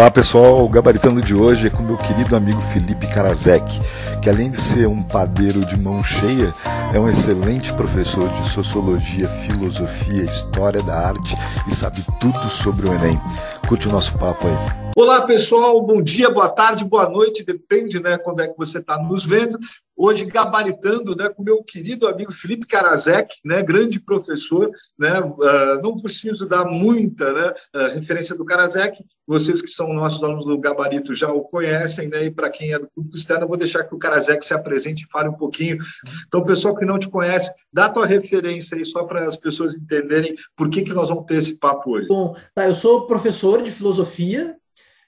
Olá pessoal, o gabaritando de hoje é com meu querido amigo Felipe Karasek, que além de ser um padeiro de mão cheia, é um excelente professor de sociologia, filosofia, história da arte e sabe tudo sobre o Enem. Curte o nosso papo aí. Olá pessoal, bom dia, boa tarde, boa noite, depende né, quando é que você está nos vendo hoje gabaritando né, com meu querido amigo Felipe Karasek, né, grande professor. Né, uh, não preciso dar muita né, uh, referência do Karasek, vocês que são nossos alunos do Gabarito já o conhecem, né, e para quem é do público externo, eu vou deixar que o Karasek se apresente e fale um pouquinho. Então, pessoal que não te conhece, dá tua referência aí só para as pessoas entenderem por que, que nós vamos ter esse papo hoje. Bom, tá, eu sou professor de filosofia,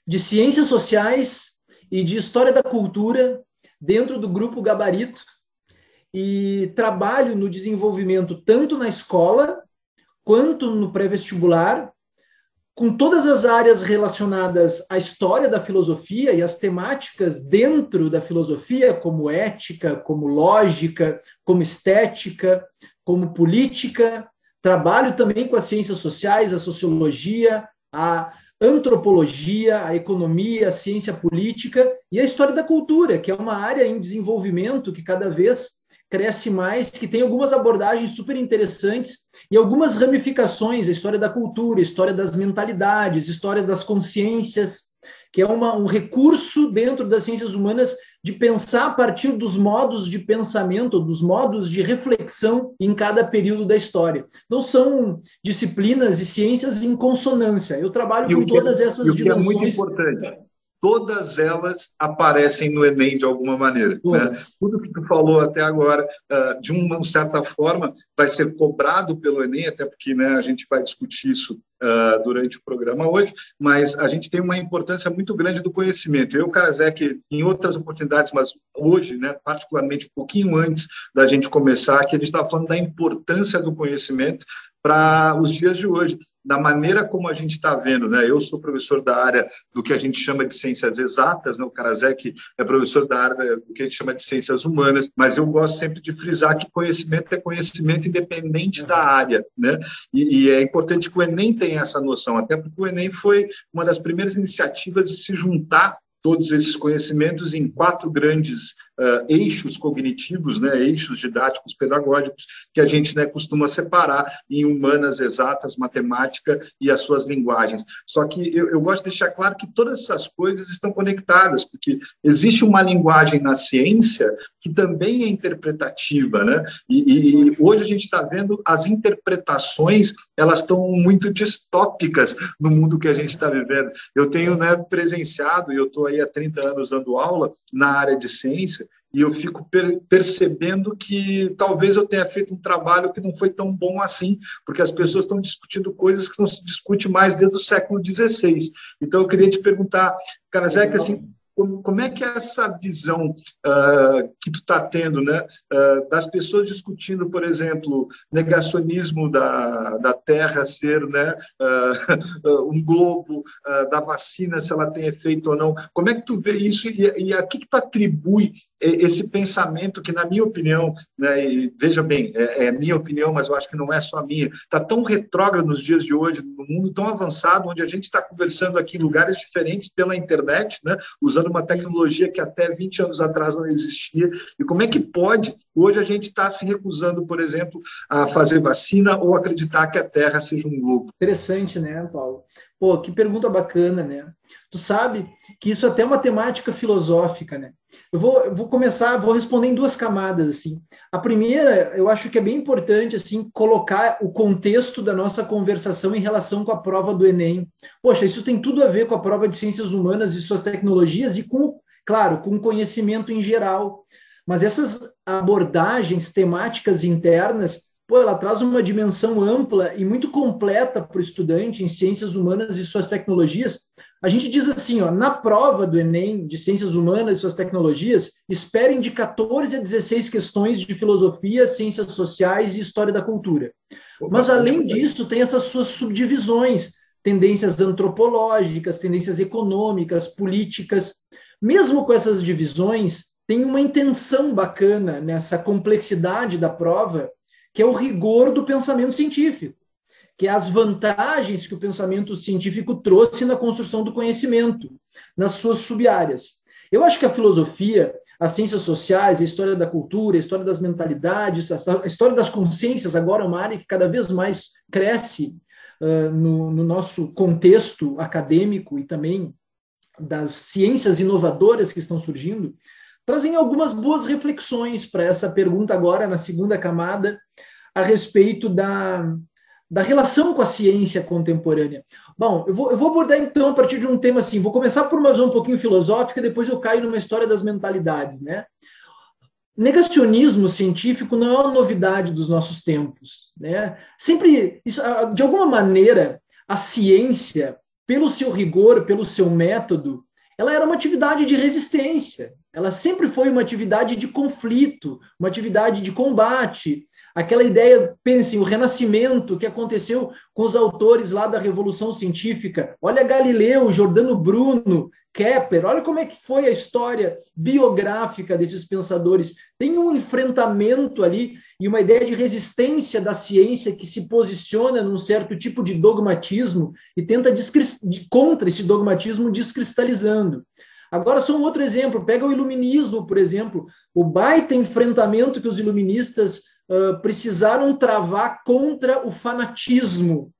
de ciências sociais e de história da cultura dentro do grupo Gabarito e trabalho no desenvolvimento tanto na escola quanto no pré-vestibular, com todas as áreas relacionadas à história da filosofia e as temáticas dentro da filosofia, como ética, como lógica, como estética, como política. Trabalho também com as ciências sociais, a sociologia, a antropologia, a economia, a ciência política e a história da cultura, que é uma área em desenvolvimento que cada vez cresce mais, que tem algumas abordagens super interessantes e algumas ramificações, a história da cultura, a história das mentalidades, a história das consciências, que é uma, um recurso dentro das ciências humanas de pensar a partir dos modos de pensamento, dos modos de reflexão em cada período da história. Então, são disciplinas e ciências em consonância. Eu trabalho e com todas é, essas e o dimensões. Que é muito importante todas elas aparecem no Enem de alguma maneira. Né? Tudo que tu falou até agora, uh, de uma certa forma, vai ser cobrado pelo Enem, até porque né, a gente vai discutir isso uh, durante o programa hoje, mas a gente tem uma importância muito grande do conhecimento. Eu, Karasek, em outras oportunidades, mas hoje, né, particularmente um pouquinho antes da gente começar, que a gente está falando da importância do conhecimento para os dias de hoje, da maneira como a gente está vendo. Né? Eu sou professor da área do que a gente chama de ciências exatas, né? o Karasek é professor da área do que a gente chama de ciências humanas, mas eu gosto sempre de frisar que conhecimento é conhecimento independente da área. Né? E, e é importante que o Enem tenha essa noção, até porque o Enem foi uma das primeiras iniciativas de se juntar todos esses conhecimentos em quatro grandes uh, eixos cognitivos, né, eixos didáticos pedagógicos, que a gente né, costuma separar em humanas, exatas, matemática e as suas linguagens. Só que eu, eu gosto de deixar claro que todas essas coisas estão conectadas, porque existe uma linguagem na ciência que também é interpretativa, né? E, e hoje a gente está vendo as interpretações, elas estão muito distópicas no mundo que a gente está vivendo. Eu tenho né, presenciado, e eu estou aí há 30 anos dando aula na área de ciência, e eu fico per percebendo que talvez eu tenha feito um trabalho que não foi tão bom assim, porque as pessoas estão discutindo coisas que não se discute mais desde o século XVI. Então, eu queria te perguntar, Zeca, assim, como, é que é essa visão uh, que tu está tendo, né, uh, das pessoas discutindo, por exemplo, negacionismo da, da Terra ser, né, uh, um globo, da vacina, se ela tem efeito ou não. Como é que tu vê isso e, e a que, que tu atribui esse pensamento que, na minha opinião, né, e veja bem, é, é minha opinião, mas eu acho que não é só minha, está tão retrógrado nos dias de hoje, no mundo tão avançado, onde a gente está conversando aqui em lugares diferentes pela internet, né, usando uma tecnologia que até 20 anos atrás não existia. E como é que pode, hoje, a gente está se recusando, por exemplo, a fazer vacina ou acreditar que a Terra seja um globo? Interessante, né, Paulo? Pô, que pergunta bacana, né? Tu sabe que isso até é uma temática filosófica, né? Eu vou, eu vou começar, vou responder em duas camadas, assim. A primeira, eu acho que é bem importante, assim, colocar o contexto da nossa conversação em relação com a prova do Enem. Poxa, isso tem tudo a ver com a prova de ciências humanas e suas tecnologias e com, claro, com conhecimento em geral. Mas essas abordagens temáticas internas pô, ela traz uma dimensão ampla e muito completa para o estudante em ciências humanas e suas tecnologias. A gente diz assim, ó, na prova do Enem de ciências humanas e suas tecnologias, esperem de 14 a 16 questões de filosofia, ciências sociais e história da cultura. Mas além disso, tem essas suas subdivisões, tendências antropológicas, tendências econômicas, políticas. Mesmo com essas divisões, tem uma intenção bacana nessa complexidade da prova que é o rigor do pensamento científico. Que é as vantagens que o pensamento científico trouxe na construção do conhecimento, nas suas sub-áreas. Eu acho que a filosofia, as ciências sociais, a história da cultura, a história das mentalidades, a história das consciências, agora é uma área que cada vez mais cresce uh, no, no nosso contexto acadêmico e também das ciências inovadoras que estão surgindo, trazem algumas boas reflexões para essa pergunta agora, na segunda camada, a respeito da, da relação com a ciência contemporânea. Bom, eu vou, eu vou abordar então a partir de um tema assim, vou começar por uma visão um pouquinho filosófica, depois eu caio numa história das mentalidades, né? Negacionismo científico não é uma novidade dos nossos tempos, né? Sempre, isso, de alguma maneira, a ciência, pelo seu rigor, pelo seu método, ela era uma atividade de resistência. Ela sempre foi uma atividade de conflito, uma atividade de combate, aquela ideia, pensem, o renascimento que aconteceu com os autores lá da Revolução Científica. Olha Galileu, Jordano Bruno, Kepler, olha como é que foi a história biográfica desses pensadores. Tem um enfrentamento ali e uma ideia de resistência da ciência que se posiciona num certo tipo de dogmatismo e tenta contra esse dogmatismo descristalizando. Agora, só um outro exemplo, pega o iluminismo, por exemplo, o baita enfrentamento que os iluministas precisaram travar contra o fanatismo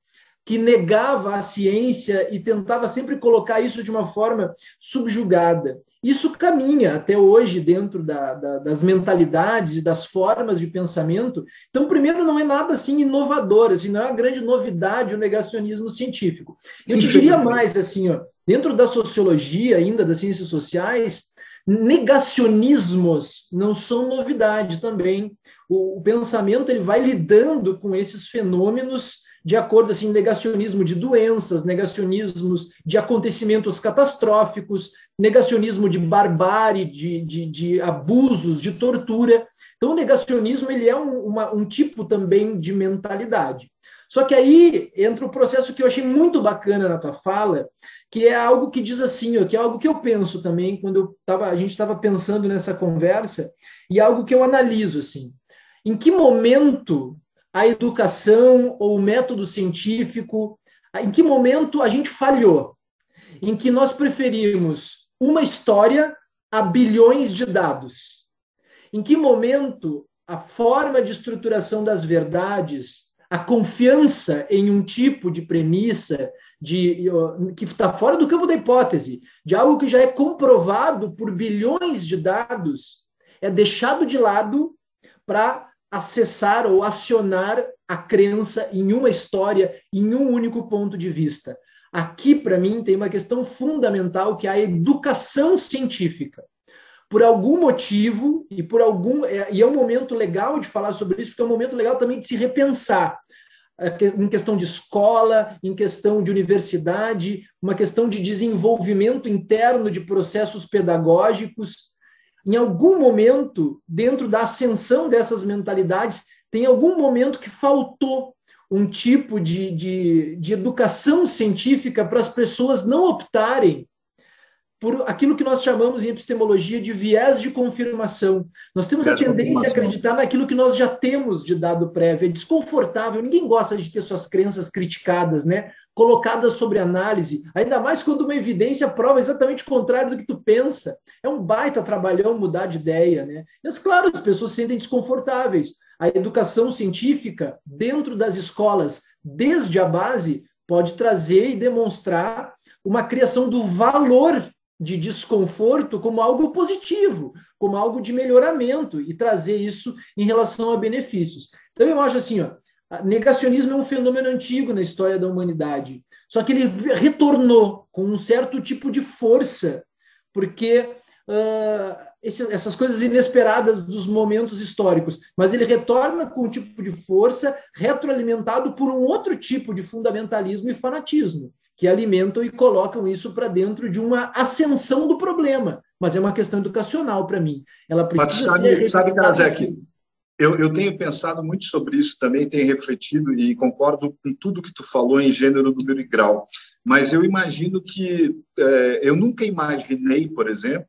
que negava a ciência e tentava sempre colocar isso de uma forma subjugada. Isso caminha até hoje dentro da, da, das mentalidades e das formas de pensamento. Então, primeiro, não é nada assim inovador, assim, não é uma grande novidade o negacionismo científico. Eu te diria mais, assim, ó, dentro da sociologia, ainda das ciências sociais, negacionismos não são novidade também o, o pensamento ele vai lidando com esses fenômenos de acordo assim negacionismo de doenças, negacionismos de acontecimentos catastróficos, negacionismo de barbárie, de, de, de abusos, de tortura. Então, o negacionismo ele é um, uma, um tipo também de mentalidade. Só que aí entra o processo que eu achei muito bacana na tua fala, que é algo que diz assim, que é algo que eu penso também quando eu tava, a gente estava pensando nessa conversa, e algo que eu analiso assim. Em que momento a educação ou o método científico, em que momento a gente falhou? Em que nós preferimos uma história a bilhões de dados? Em que momento a forma de estruturação das verdades, a confiança em um tipo de premissa de, que está fora do campo da hipótese, de algo que já é comprovado por bilhões de dados, é deixado de lado para acessar ou acionar a crença em uma história, em um único ponto de vista. Aqui, para mim, tem uma questão fundamental que é a educação científica. Por algum motivo, e por algum. É, e é um momento legal de falar sobre isso, porque é um momento legal também de se repensar é, em questão de escola, em questão de universidade, uma questão de desenvolvimento interno de processos pedagógicos, em algum momento, dentro da ascensão dessas mentalidades, tem algum momento que faltou um tipo de, de, de educação científica para as pessoas não optarem por aquilo que nós chamamos em epistemologia de viés de confirmação. Nós temos viés a tendência a acreditar naquilo que nós já temos de dado prévio. É desconfortável, ninguém gosta de ter suas crenças criticadas, né? colocadas sobre análise, ainda mais quando uma evidência prova exatamente o contrário do que tu pensa. É um baita trabalhão mudar de ideia, né? Mas claro, as pessoas se sentem desconfortáveis. A educação científica dentro das escolas, desde a base, pode trazer e demonstrar uma criação do valor de desconforto como algo positivo, como algo de melhoramento e trazer isso em relação a benefícios. Então eu acho assim, ó, Negacionismo é um fenômeno antigo na história da humanidade, só que ele retornou com um certo tipo de força, porque uh, esses, essas coisas inesperadas dos momentos históricos, mas ele retorna com um tipo de força retroalimentado por um outro tipo de fundamentalismo e fanatismo, que alimentam e colocam isso para dentro de uma ascensão do problema. Mas é uma questão educacional para mim. Ela precisa mas sabe, sabe Kazek, eu, eu, tenho pensado muito sobre isso também, tenho refletido e concordo com tudo que tu falou em gênero, número e grau. Mas eu imagino que é, eu nunca imaginei, por exemplo,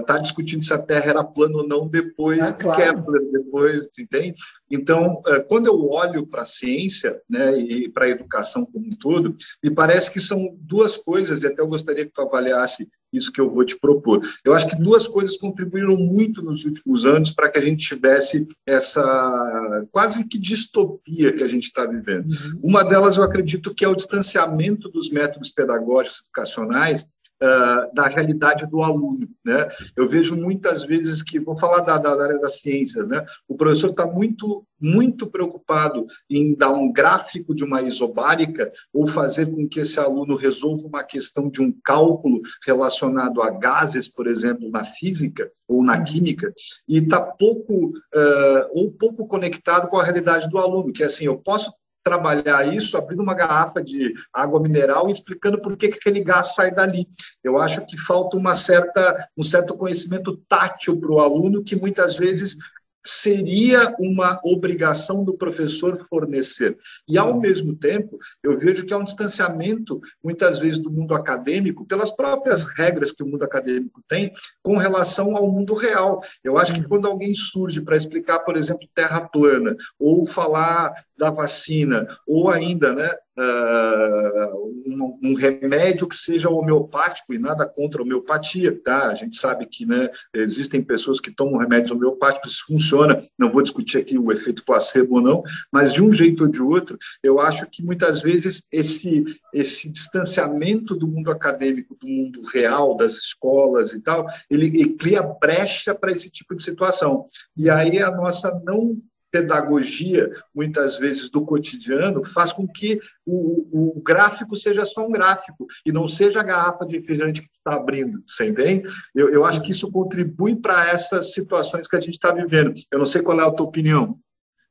está uh, discutindo se a Terra era plana ou não depois ah, de claro. Kepler, depois, entende? Então, uh, quando eu olho para a ciência né, e para a educação como um todo, me parece que são duas coisas, e até eu gostaria que tu avaliasse isso que eu vou te propor. Eu acho que duas coisas contribuíram muito nos últimos anos para que a gente tivesse essa quase que distopia que a gente está vivendo. Uhum. Uma delas, eu acredito que é o distanciamento dos métodos pedagógicos educacionais uh, da realidade do aluno. Né? Eu vejo muitas vezes que, vou falar da, da área das ciências, né? o professor está muito, muito preocupado em dar um gráfico de uma isobárica ou fazer com que esse aluno resolva uma questão de um cálculo relacionado a gases, por exemplo, na física ou na química, e está pouco, uh, ou pouco conectado com a realidade do aluno, que é assim, eu posso trabalhar isso abrindo uma garrafa de água mineral e explicando por que, que aquele gás sai dali. Eu acho que falta uma certa, um certo conhecimento tátil para o aluno que muitas vezes seria uma obrigação do professor fornecer. E, ao mesmo tempo, eu vejo que há um distanciamento, muitas vezes, do mundo acadêmico, pelas próprias regras que o mundo acadêmico tem, com relação ao mundo real. Eu acho que quando alguém surge para explicar, por exemplo, terra plana, ou falar da vacina, ou ainda né, uh, um, um, remédio que seja homeopático e nada contra a homeopatia, tá? A gente sabe que né, existem pessoas que tomam remédios homeopáticos, isso funciona, não vou discutir aqui o efeito placebo ou não, mas de um jeito ou de outro, eu acho que muitas vezes esse, esse distanciamento do mundo acadêmico, do mundo real, das escolas e tal, ele, ele cria brecha para esse tipo de situação. E aí a nossa não pedagogia, muitas vezes, do cotidiano, faz com que o, o gráfico seja só um gráfico e não seja a garrafa de refrigerante que está abrindo, você entende? Eu, eu acho que isso contribui para essas situações que a gente está vivendo. Eu não sei qual é a tua opinião.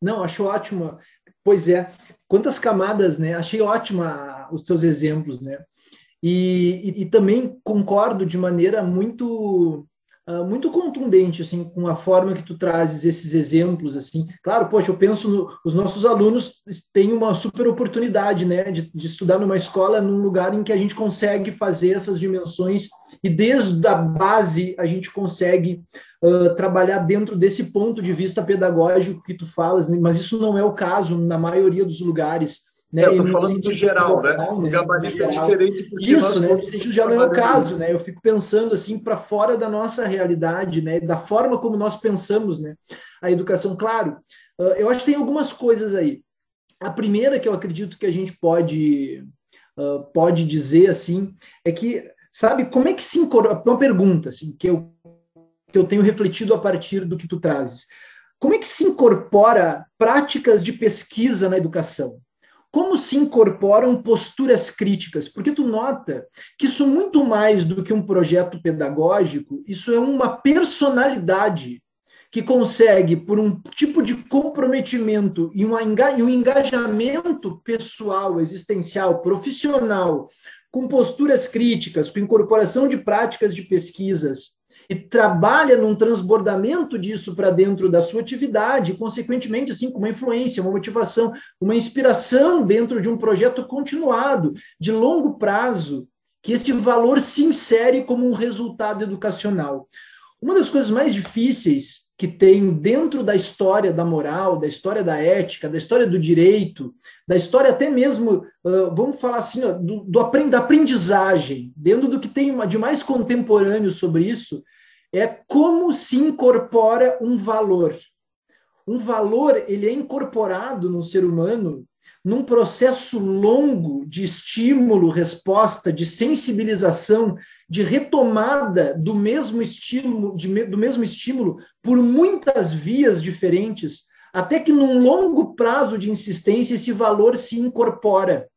Não, acho ótimo. Pois é, quantas camadas, né? Achei ótima os teus exemplos, né? E, e, e também concordo de maneira muito uh, muito contundente assim com a forma que tu trazes esses exemplos assim claro poxa eu penso no, os nossos alunos têm uma super oportunidade né de, de, estudar numa escola num lugar em que a gente consegue fazer essas dimensões e desde a base a gente consegue uh, trabalhar dentro desse ponto de vista pedagógico que tu falas né? mas isso não é o caso na maioria dos lugares né? Eu estou falando do geral, né? né? O gabarito é diferente porque Isso, né? No sentido geral não é o caso, né? Eu fico pensando assim para fora da nossa realidade, né? Da forma como nós pensamos, né? A educação, claro. Eu acho que tem algumas coisas aí. A primeira que eu acredito que a gente pode uh, pode dizer assim é que sabe como é que se incorpora uma pergunta assim que eu que eu tenho refletido a partir do que tu trazes. Como é que se incorpora práticas de pesquisa na educação? Como se incorporam posturas críticas, porque tu nota que isso muito mais do que um projeto pedagógico, isso é uma personalidade que consegue, por um tipo de comprometimento e um engajamento pessoal, existencial, profissional, com posturas críticas, com incorporação de práticas de pesquisas, e trabalha num transbordamento disso para dentro da sua atividade, consequentemente, assim, com uma influência, uma motivação, uma inspiração dentro de um projeto continuado, de longo prazo, que esse valor se insere como um resultado educacional. Uma das coisas mais difíceis que tem dentro da história da moral, da história da ética, da história do direito, da história até mesmo, vamos falar assim, do, do da aprendizagem, dentro do que tem de mais contemporâneo sobre isso, é como se incorpora um valor. Um valor, ele é incorporado no ser humano num processo longo de estímulo, resposta, de sensibilização, de retomada do mesmo estímulo, de, do mesmo estímulo por muitas vias diferentes, até que num longo prazo de insistência esse valor se incorpora.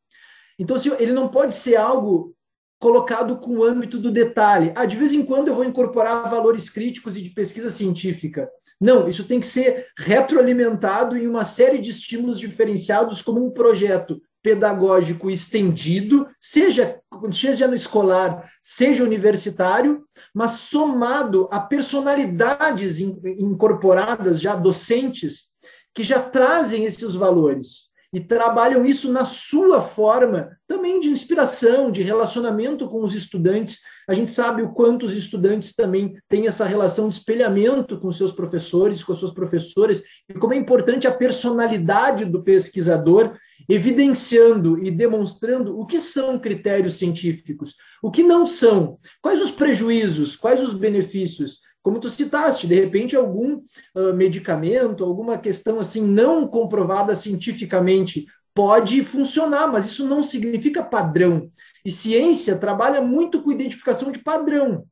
Então, ele não pode ser algo colocado com o âmbito do detalhe. Ah, de vez em quando eu vou incorporar valores críticos e de pesquisa científica. Não, isso tem que ser retroalimentado em uma série de estímulos diferenciados como um projeto pedagógico estendido, seja, seja no escolar, seja universitário, mas somado a personalidades incorporadas já docentes que já trazem esses valores. E trabalham isso na sua forma também de inspiração, de relacionamento com os estudantes. A gente sabe o quanto os estudantes também têm essa relação de espelhamento com seus professores, com as suas professoras, e como é importante a personalidade do pesquisador, evidenciando e demonstrando o que são critérios científicos, o que não são, quais os prejuízos, quais os benefícios como tu citaste, de repente algum uh, medicamento, alguma questão assim não comprovada cientificamente pode funcionar, mas isso não significa padrão. E ciência trabalha muito com identificação de padrão.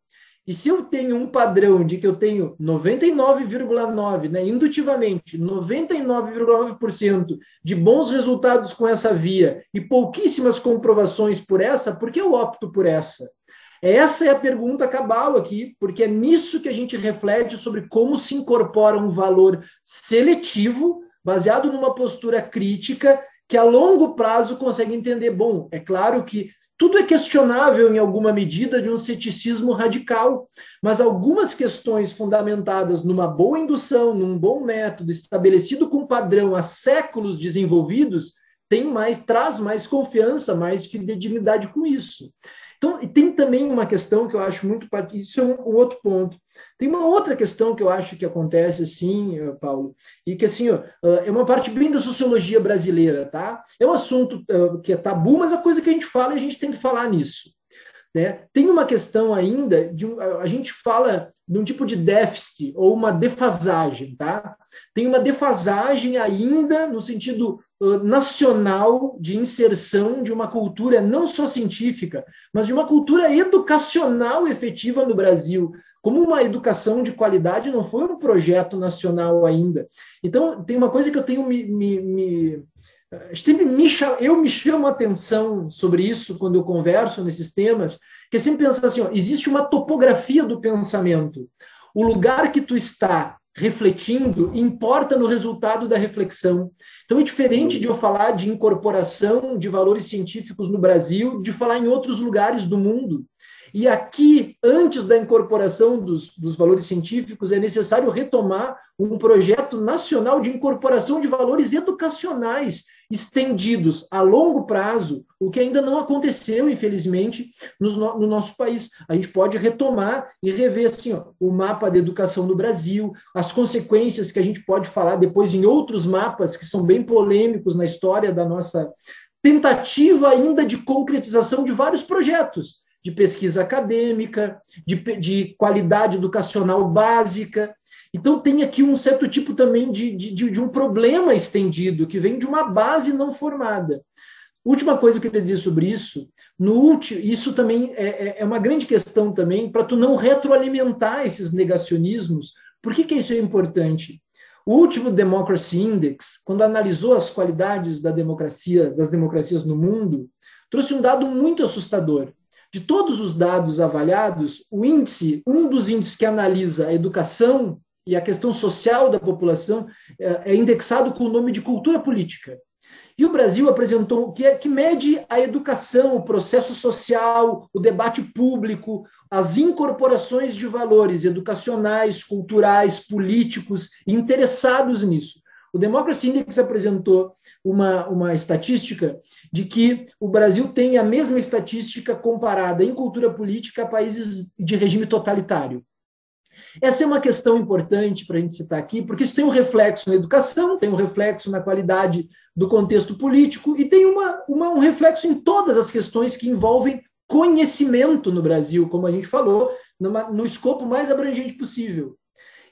E se eu tenho um padrão de que eu tenho 99,9, né, indutivamente, 99,9% de bons resultados com essa via e pouquíssimas comprovações por essa, por que eu opto por essa? Essa é a pergunta cabal aqui, porque é nisso que a gente reflete sobre como se incorpora um valor seletivo, baseado numa postura crítica, que a longo prazo consegue entender. Bom, é claro que tudo é questionável em alguma medida de um ceticismo radical, mas algumas questões fundamentadas numa boa indução, num bom método estabelecido com padrão há séculos desenvolvidos, tem mais traz mais confiança, mais fidelidade com isso. Então, e tem também uma questão que eu acho muito. Isso é um, um, outro ponto. Tem uma outra questão que eu acho que acontece, assim, eh, Paulo, e que, assim, ó, é uma parte bem da sociologia brasileira, tá? É um assunto uh, que é tabu, mas é coisa que a gente fala e a gente tem que falar nisso. Né? Tem uma questão ainda, de a gente fala de um tipo de déficit ou uma defasagem, tá? Tem uma defasagem ainda no sentido nacional de inserção de uma cultura não só científica, mas de uma cultura educacional efetiva no Brasil. Como uma educação de qualidade não foi um projeto nacional ainda. Então, tem uma coisa que eu tenho me. me, me sempre me, eu me chamo a atenção sobre isso quando eu converso nesses temas, que sempre pensar assim: ó, existe uma topografia do pensamento. O lugar que tu está refletindo importa no resultado da reflexão. Então é diferente de eu falar de incorporação de valores científicos no Brasil, de falar em outros lugares do mundo. E aqui, antes da incorporação dos, dos, valores científicos, é necessário retomar um projeto nacional de incorporação de valores educacionais estendidos a longo prazo, o que ainda não aconteceu, infelizmente, no, no nosso país. A gente pode retomar e rever assim, ó, o mapa da educação no Brasil, as consequências que a gente pode falar depois em outros mapas que são bem polêmicos na história da nossa tentativa ainda de concretização de vários projetos de pesquisa acadêmica, de, de qualidade educacional básica. Então, tem aqui um certo tipo também de, de, de, um problema estendido, que vem de uma base não formada. Última coisa que eu queria dizer sobre isso, no último, isso também é, é, é uma grande questão também para tu não retroalimentar esses negacionismos. Por que, que isso é importante? O último Democracy Index, quando analisou as qualidades da democracia, das democracias no mundo, trouxe um dado muito assustador. De todos os dados avaliados, o índice, um dos índices que analisa a educação e a questão social da população é, é indexado com o nome de cultura política. E o Brasil apresentou que, é, que mede a educação, o processo social, o debate público, as incorporações de valores educacionais, culturais, políticos, interessados nisso. O Democracy Index apresentou uma, uma estatística de que o Brasil tem a mesma estatística comparada em cultura política a países de regime totalitário. Essa é uma questão importante para a gente citar aqui, porque isso tem um reflexo na educação, tem um reflexo na qualidade do contexto político e tem uma, uma, um reflexo em todas as questões que envolvem conhecimento no Brasil, como a gente falou, numa, no escopo mais abrangente possível.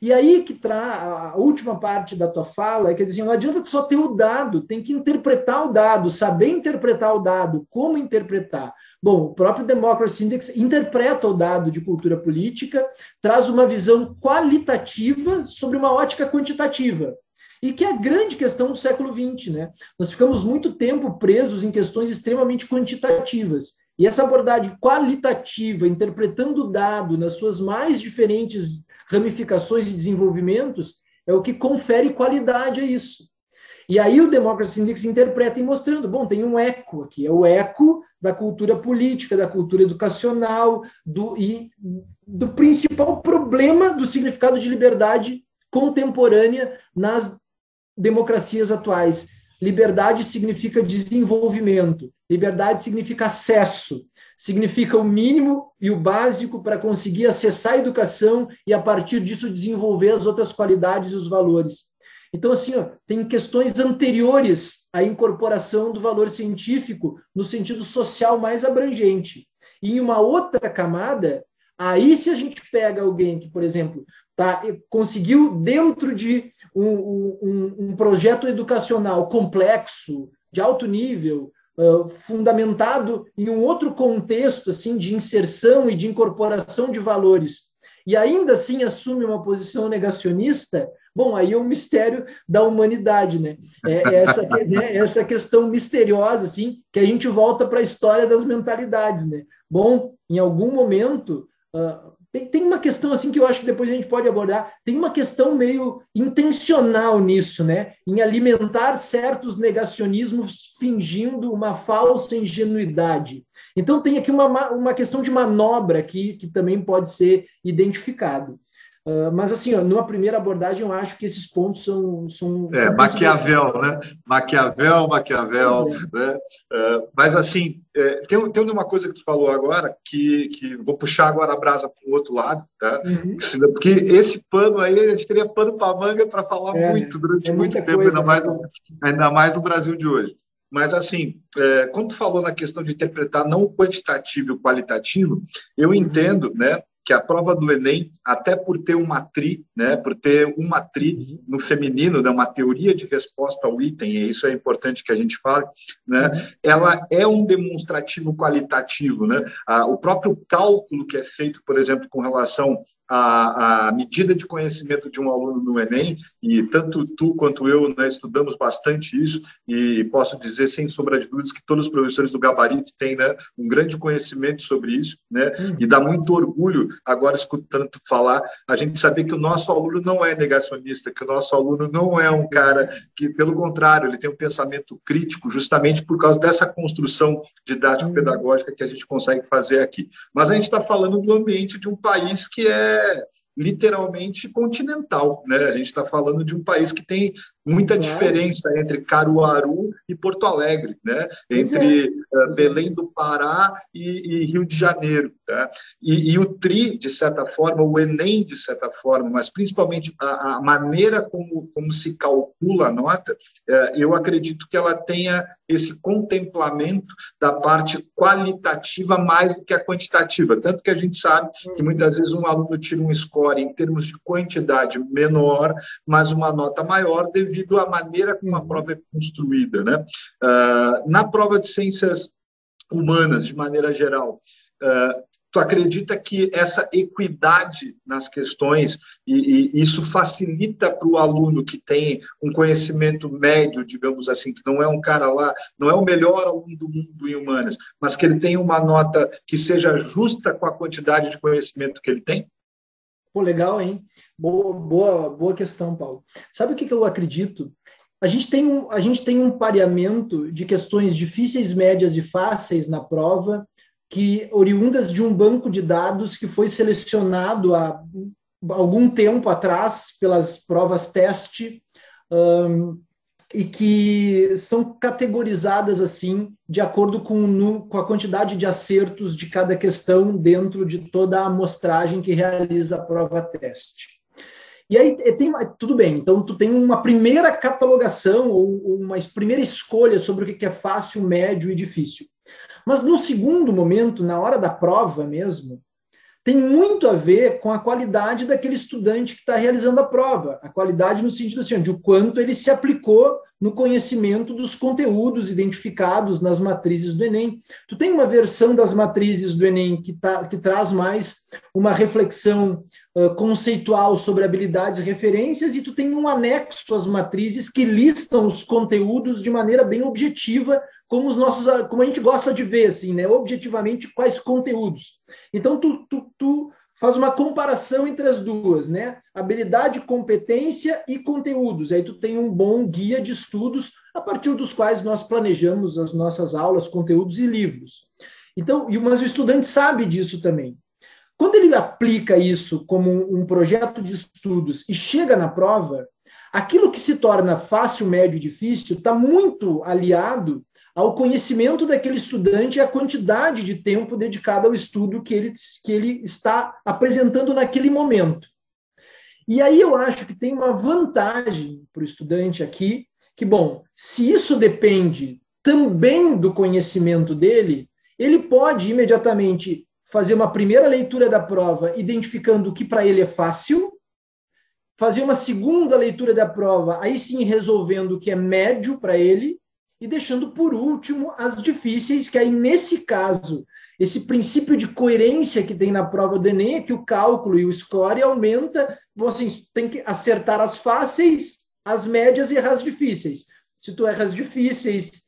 E aí que traz a última parte da tua fala, é que assim, não adianta só ter o dado, tem que interpretar o dado, saber interpretar o dado, como interpretar. Bom, o próprio Democracy Index interpreta o dado de cultura política, traz uma visão qualitativa sobre uma ótica quantitativa. E que é a grande questão do século XX, né? Nós ficamos muito tempo presos em questões extremamente quantitativas. E essa abordagem qualitativa, interpretando o dado nas suas mais diferentes ramificações e desenvolvimentos, é o que confere qualidade a isso. E aí o Democracy Index interpreta e mostrando, bom, tem um eco aqui, é o eco da cultura política, da cultura educacional, do, e do principal problema do significado de liberdade contemporânea nas democracias atuais. liberdade significa desenvolvimento, liberdade significa acesso, significa o mínimo e o básico para conseguir acessar a educação e, a partir disso, desenvolver as outras qualidades e os valores. Então, assim, ó, tem questões anteriores à incorporação do valor científico no sentido social mais abrangente. E em uma outra camada, aí se a gente pega alguém que, por exemplo, tá, conseguiu, dentro de um, um, um projeto educacional complexo, de alto nível, fundamentado em um outro contexto assim de inserção e de incorporação de valores, e ainda assim assume uma posição negacionista, bom, aí é um mistério da humanidade, né? É, é essa, né, essa questão misteriosa, assim, que a gente volta para a história das mentalidades, né? Bom, em algum momento, uh, tem, tem uma questão assim que eu acho que depois a gente pode abordar. Tem uma questão meio intencional nisso, né? Em alimentar certos negacionismos fingindo uma falsa ingenuidade. Então tem aqui uma, uma questão de manobra aqui que também pode ser identificado. Uh, mas, assim, ó, numa primeira abordagem, eu acho que esses pontos são. são é, Maquiavel, né? Maquiavel, Maquiavel. É. Né? Uh, mas, assim, é, tem, tem uma coisa que tu falou agora, que, que vou puxar agora a brasa para o outro lado, tá? Uhum. porque esse pano aí, a gente teria pano para manga para falar é, muito durante é muito tempo, coisa, ainda, mais no, ainda mais no Brasil de hoje. Mas, assim, é, quando tu falou na questão de interpretar não o quantitativo e o qualitativo, eu uhum. entendo, né? Que a prova do Enem, até por ter uma tri, né, por ter uma tri no feminino, né, uma teoria de resposta ao item, e isso é importante que a gente fale, né, ela é um demonstrativo qualitativo, né, o próprio cálculo que é feito, por exemplo, com relação a, a, medida de conhecimento de um aluno no Enem, e tanto tu quanto eu né, estudamos bastante isso, e posso dizer, sem sombra de dúvidas, que todos os professores do Gabarito têm né, um grande conhecimento sobre isso, né, uhum. e dá muito orgulho, agora escutando tu falar, a gente saber que o nosso aluno não é negacionista, que o nosso aluno não é um cara que, pelo contrário, ele tem um pensamento crítico, justamente por causa dessa construção didático-pedagógica que a gente consegue fazer aqui. Mas a gente está falando do ambiente de um país que é literalmente continental. Né? A gente está falando de um país que tem muita diferença entre Caruaru e Porto Alegre, né? entre uh, Belém do Pará e, e, Rio de Janeiro. Tá? E, e, o TRI, de certa forma, o Enem, de certa forma, mas principalmente a, a maneira como, como se calcula a nota, uh, eu acredito que ela tenha esse contemplamento da parte qualitativa mais do que a quantitativa. Tanto que a gente sabe que muitas vezes um aluno tira um score em termos de quantidade menor, mas uma nota maior devido devido à maneira como a uhum. prova é construída. Né? Uh, na prova de ciências humanas, de maneira geral, uh, tu acredita que essa equidade nas questões e, e isso facilita para o aluno que tem um conhecimento médio, digamos assim, que não é um cara lá, não é o melhor aluno do mundo em humanas, mas que ele tem uma nota que seja justa com a quantidade de conhecimento que ele tem? Pô, legal, hein? Boa, boa, boa questão, Paulo. Sabe o que, que eu acredito? A gente, tem um, a gente tem um pareamento de questões difíceis, médias e fáceis na prova, que oriundas de um banco de dados que foi selecionado há algum tempo atrás pelas provas teste, um, e que são categorizadas assim de acordo com, com, a quantidade de acertos de cada questão dentro de toda a amostragem que realiza a prova teste. E aí tem tudo bem, então tu tem uma primeira catalogação ou uma primeira escolha sobre o que é fácil, médio e difícil. Mas no segundo momento, na hora da prova mesmo, tem muito a ver com a qualidade daquele estudante que está realizando a prova. A qualidade no sentido assim, de o quanto ele se aplicou no conhecimento dos conteúdos identificados nas matrizes do Enem. Tu tem uma versão das matrizes do Enem que, tá, que traz mais uma reflexão uh, conceitual sobre habilidades e referências, e tu tem um anexo às matrizes que listam os conteúdos de maneira bem objetiva, como os nossos, como a gente gosta de ver, assim, né? Objetivamente, quais conteúdos. Então, tu, tu, tu faz uma comparação entre as duas, né? Habilidade, competência e conteúdos. Aí tu tem um bom guia de estudos a partir dos quais nós planejamos as nossas aulas, conteúdos e livros. Então, mas o estudante sabe disso também. Quando ele aplica isso como um projeto de estudos e chega na prova, Aquilo que se torna fácil, médio e difícil está muito aliado ao conhecimento daquele estudante e à quantidade de tempo dedicado ao estudo que ele, que ele está apresentando naquele momento. E aí eu acho que tem uma vantagem para o estudante aqui, que, bom, se isso depende também do conhecimento dele, ele pode imediatamente fazer uma primeira leitura da prova, identificando o que para ele é fácil, fazer uma segunda leitura da prova, aí sim resolvendo o que é médio para ele, e deixando por último as difíceis, que aí nesse caso, esse princípio de coerência que tem na prova do Enem é que o cálculo e o score aumenta, você assim, tem que acertar as fáceis, as médias e as difíceis. Se tu erras difíceis,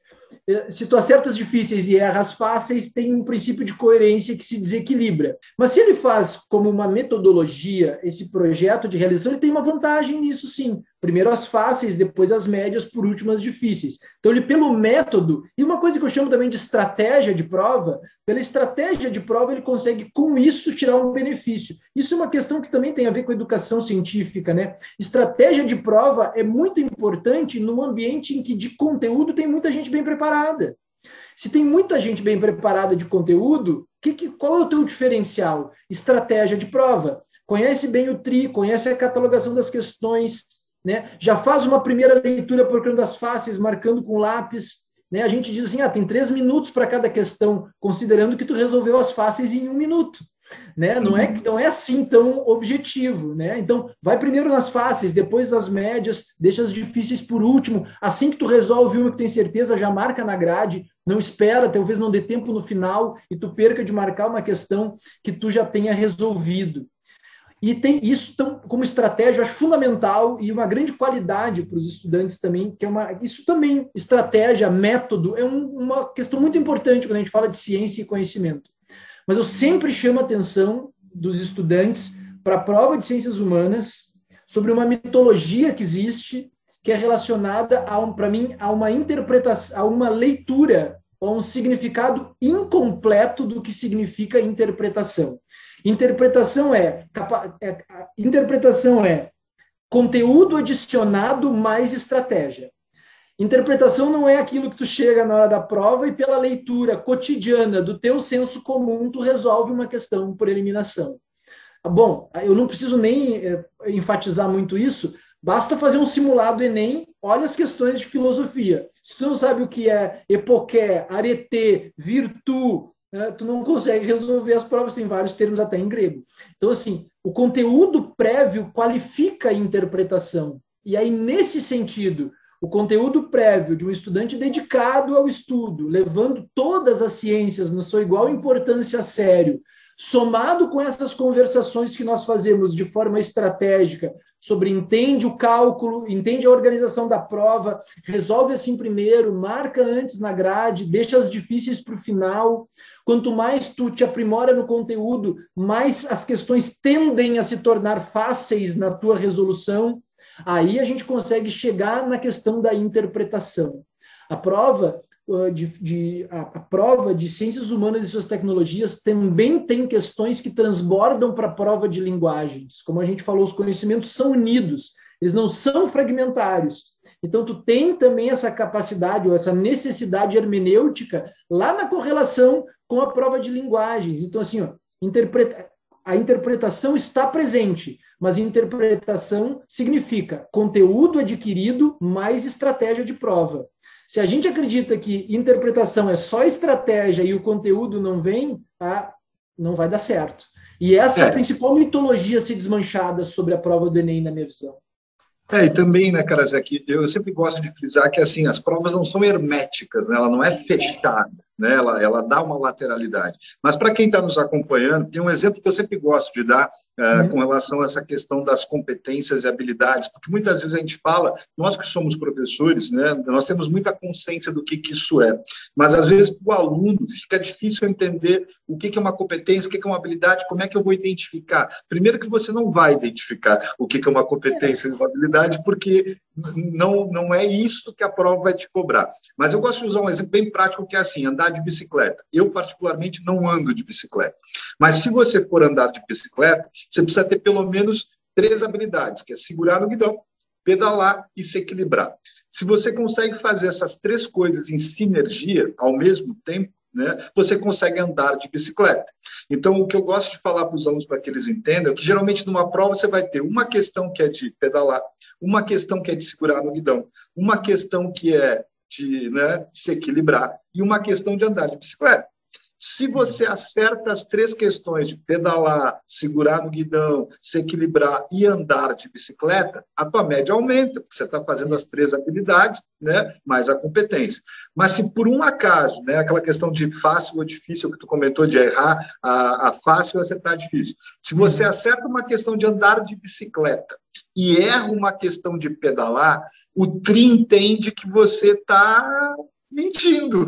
eh, se tu acertas difíceis e erras fáceis, tem um princípio de coerência que se desequilibra. Mas se ele faz como uma metodologia esse projeto de realização, ele tem uma vantagem nisso sim. Primeiro as fáceis, depois as médias, por último as difíceis. Então, ele, pelo método, e uma coisa que eu chamo também de estratégia de prova, pela estratégia de prova, ele consegue, com isso, tirar um benefício. Isso é uma questão que também tem a ver com a educação científica, né? Estratégia de prova é muito importante num ambiente em que de conteúdo tem muita gente bem preparada. Se tem muita gente bem preparada de conteúdo, que, que, qual é o teu diferencial? Estratégia de prova. Conhece bem o TRI, conhece a catalogação das questões, né? Já faz uma primeira leitura procurando as fáceis, marcando com lápis. Né? A gente diz assim, ah, tem três minutos para cada questão, considerando que tu resolveu as fáceis em um minuto. Né? Não, é, não é assim tão objetivo. Né? Então, vai primeiro nas fáceis, depois nas médias, deixa as difíceis por último. Assim que tu resolve uma que tem certeza, já marca na grade, não espera, talvez não dê tempo no final e tu perca de marcar uma questão que tu já tenha resolvido. E tem isso tão, como estratégia, eu acho fundamental e uma grande qualidade para os estudantes também, que é uma. Isso também, estratégia, método, é um, uma questão muito importante quando a gente fala de ciência e conhecimento. Mas eu sempre chamo a atenção dos estudantes para a prova de ciências humanas sobre uma mitologia que existe, que é relacionada, para mim, a uma interpretação, a uma leitura, a um significado incompleto do que significa interpretação. Interpretação é, é interpretação é conteúdo adicionado mais estratégia. Interpretação não é aquilo que tu chega na hora da prova e pela leitura cotidiana do teu senso comum tu resolve uma questão por eliminação. Bom, eu não preciso nem é, enfatizar muito isso, basta fazer um simulado Enem, olha as questões de filosofia. Se tu não sabe o que é epoqué, arete, virtu, tu não consegue resolver as provas, tem vários termos até em grego. Então, assim, o conteúdo prévio qualifica a interpretação. E aí, nesse sentido, o conteúdo prévio de um estudante dedicado ao estudo, levando todas as ciências na sua igual importância a sério, somado com essas conversações que nós fazemos de forma estratégica sobre entende o cálculo, entende a organização da prova, resolve assim primeiro, marca antes na grade, deixa as difíceis para o final. Quanto mais tu te aprimora no conteúdo, mais as questões tendem a se tornar fáceis na tua resolução. Aí a gente consegue chegar na questão da interpretação. A prova de, de a, a, prova de ciências humanas e suas tecnologias também tem questões que transbordam para a prova de linguagens. Como a gente falou, os conhecimentos são unidos, eles não são fragmentários. Então, tu tem também essa capacidade ou essa necessidade hermenêutica lá na correlação com a prova de linguagens. Então, assim, ó, interpreta a interpretação está presente, mas interpretação significa conteúdo adquirido mais estratégia de prova. Se a gente acredita que interpretação é só estratégia e o conteúdo não vem, tá? não vai dar certo. E essa é. é a principal mitologia se desmanchada sobre a prova do Enem, na minha visão. É, e também, né, cara, eu sempre gosto de frisar que assim as provas não são herméticas, né? ela não é fechada né? ela, ela dá uma lateralidade. Mas para quem está nos acompanhando, tem um exemplo que eu sempre gosto de dar uh, uhum. com relação a essa questão das competências e habilidades, porque muitas vezes a gente fala, nós que somos professores, né, nós temos muita consciência do que, que isso é, mas às vezes para o aluno fica difícil entender o que, que é uma competência, o que, que é uma habilidade, como é que eu vou identificar. Primeiro que você não vai identificar o que, que é uma competência e uma habilidade, porque não, não é isso que a prova vai te cobrar. Mas eu gosto de usar um exemplo bem prático que é assim, andar de bicicleta. Eu, particularmente, não ando de bicicleta. Mas se você for andar de bicicleta, você precisa ter pelo menos três habilidades, que é segurar no guidão, pedalar e se equilibrar. Se você consegue fazer essas três coisas em sinergia ao mesmo tempo, né, você consegue andar de bicicleta. Então, o que eu gosto de falar para os alunos para que eles entendam é que geralmente numa prova você vai ter uma questão que é de pedalar, uma questão que é de segurar no guidão, uma questão que é de né, se equilibrar e uma questão de andar de bicicleta. Se você acerta as três questões de pedalar, segurar no guidão, se equilibrar e andar de bicicleta, a tua média aumenta, porque você está fazendo as três habilidades, né, mais a competência. Mas se por um acaso, né, aquela questão de fácil ou difícil que tu comentou de errar, a, a fácil acertar difícil. Se você acerta uma questão de andar de bicicleta e erra uma questão de pedalar, o TRI entende que você está mentindo.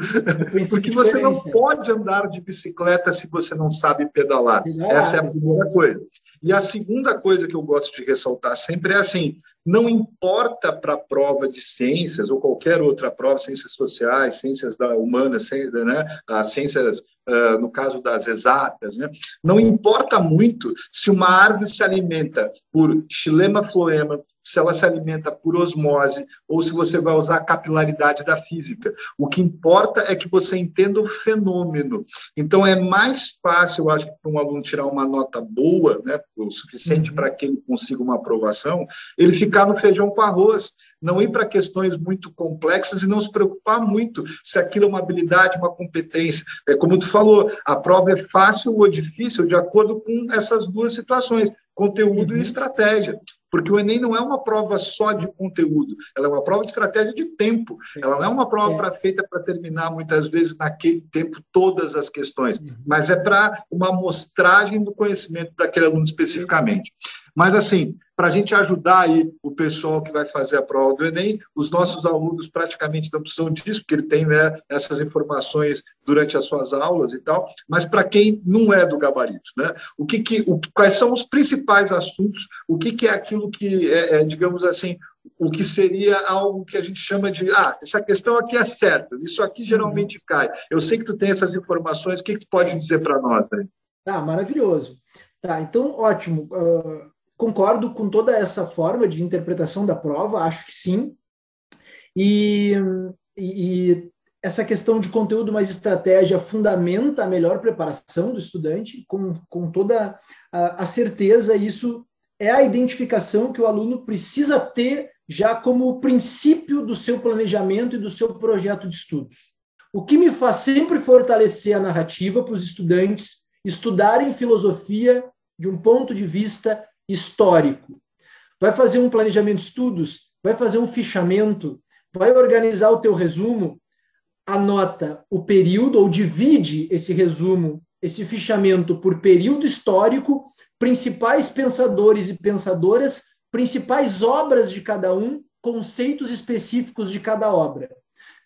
Porque você não pode andar de bicicleta se você não sabe pedalar. Essa é a primeira coisa. E a segunda coisa que eu gosto de ressaltar sempre é assim: não importa para a prova de ciências ou qualquer outra prova, ciências sociais, ciências da humanas, né, as ciências Uh, no caso das exatas, né? não importa muito se uma árvore se alimenta por xilema floema, se ela se alimenta por osmose ou se você vai usar a capilaridade da física. O que importa é que você entenda o fenômeno. Então, é mais fácil, eu acho, para um aluno tirar uma nota boa, né, o suficiente uhum. para que ele consiga uma aprovação, ele ficar no feijão com arroz, não ir para questões muito complexas e não se preocupar muito se aquilo é uma habilidade, uma competência. É como tu falou, a prova é fácil ou difícil de acordo com essas duas situações conteúdo uhum. e estratégia. Porque o Enem não é uma prova só de conteúdo, ela é uma prova de estratégia de tempo. Ela não é uma prova é. Pra, feita para terminar, muitas vezes, naquele tempo, todas as questões, uhum. mas é para uma amostragem do conhecimento daquele aluno especificamente. Mas, assim, para a gente ajudar aí o pessoal que vai fazer a prova do Enem, os nossos alunos praticamente não precisam disso, porque ele tem né, essas informações durante as suas aulas e tal, mas para quem não é do gabarito, né? O que, que o, quais são os principais assuntos, o que, que é aquilo que é, é, digamos assim, o que seria algo que a gente chama de ah, essa questão aqui é certa, isso aqui geralmente cai. Eu sei que tu tem essas informações, o que, que tu pode dizer para nós? Né? Tá, maravilhoso. Tá, então, ótimo. Uh, concordo com toda essa forma de interpretação da prova, acho que sim. E, e, essa questão de conteúdo mais estratégia fundamenta a melhor preparação do estudante, com, com toda a, a certeza, isso é a identificação que o aluno precisa ter já como princípio do seu planejamento e do seu projeto de estudos. O que me faz sempre fortalecer a narrativa para os estudantes estudarem filosofia de um ponto de vista histórico. Vai fazer um planejamento de estudos, vai fazer um fichamento, vai organizar o teu resumo, anota o período ou divide esse resumo, esse fichamento por período histórico, principais pensadores e pensadoras, principais obras de cada um, conceitos específicos de cada obra.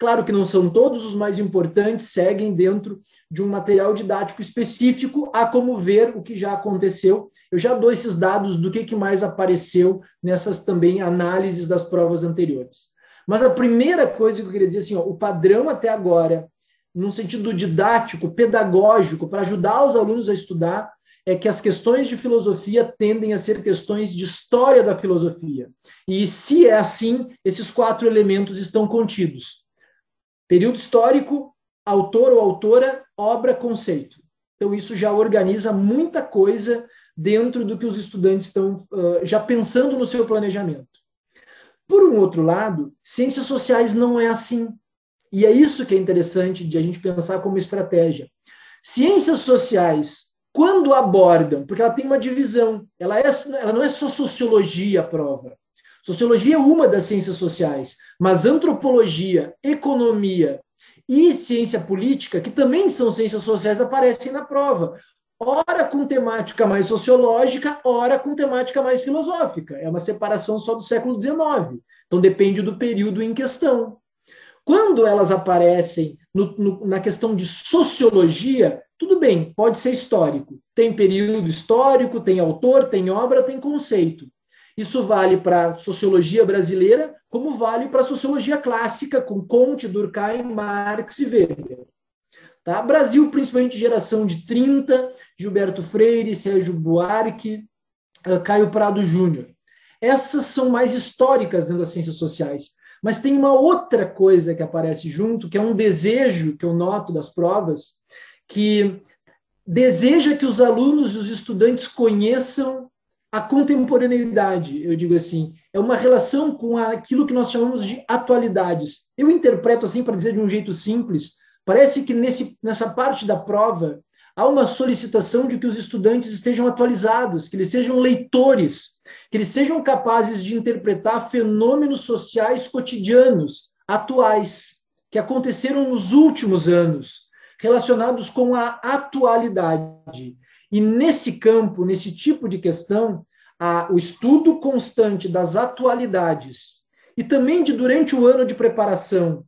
Claro que não são todos os mais importantes, seguem dentro de um material didático específico, a como ver o que já aconteceu. Eu já dou esses dados do que, que mais apareceu nessas também análises das provas anteriores. Mas a primeira coisa que eu queria dizer assim, ó, o padrão até agora, no sentido didático, pedagógico, para ajudar os alunos a estudar, é que as questões de filosofia tendem a ser questões de história da filosofia. E se é assim, esses quatro elementos estão contidos. Período histórico, autor ou autora, obra, conceito. Então, isso já organiza muita coisa dentro do que os estudantes estão uh, já pensando no seu planejamento. Por um outro lado, ciências sociais não é assim. E é isso que é interessante de a gente pensar como estratégia. Ciências sociais, quando abordam, porque ela tem uma divisão, ela, é, ela não é só sociologia a prova. Sociologia é uma das ciências sociais, mas antropologia, economia e ciência política, que também são ciências sociais, aparecem na prova. Ora com temática mais sociológica, ora com temática mais filosófica. É uma separação só do século XIX. Então depende do período em questão. Quando elas aparecem no, no, na questão de sociologia, tudo bem, pode ser histórico. Tem período histórico, tem autor, tem obra, tem conceito. Isso vale para sociologia brasileira, como vale para sociologia clássica, com Comte, Durkheim, Marx e Weber. Tá? Brasil, principalmente geração de 30, Gilberto Freire, Sérgio Buarque, eh, Caio Prado Júnior. essas são mais históricas dentro das ciências sociais. Mas tem uma outra coisa que aparece junto, que é um desejo que eu noto das provas, que deseja que os alunos e os estudantes conheçam a contemporaneidade, eu digo assim, é uma relação com aquilo que nós chamamos de atualidades. Eu interpreto assim para dizer de um jeito simples, parece que nesse, nessa parte da prova há uma solicitação de que os estudantes estejam atualizados, que eles sejam leitores, que eles sejam capazes de interpretar fenômenos sociais cotidianos, atuais, que aconteceram nos últimos anos, relacionados com a atualidade. E nesse campo, nesse tipo de questão, a, o estudo constante das atualidades e também de durante o ano de preparação,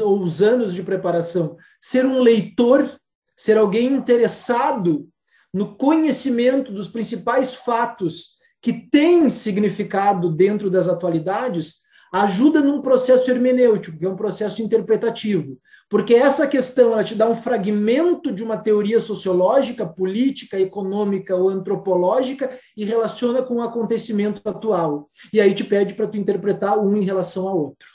ou os anos de preparação, ser um leitor, ser alguém interessado no conhecimento dos principais fatos que têm significado dentro das atualidades, ajuda num processo hermenêutico, que é um processo interpretativo. Porque essa questão ela te dá um fragmento de uma teoria sociológica, política, econômica ou antropológica e relaciona com o acontecimento atual. E aí te pede para tu interpretar um em relação ao outro.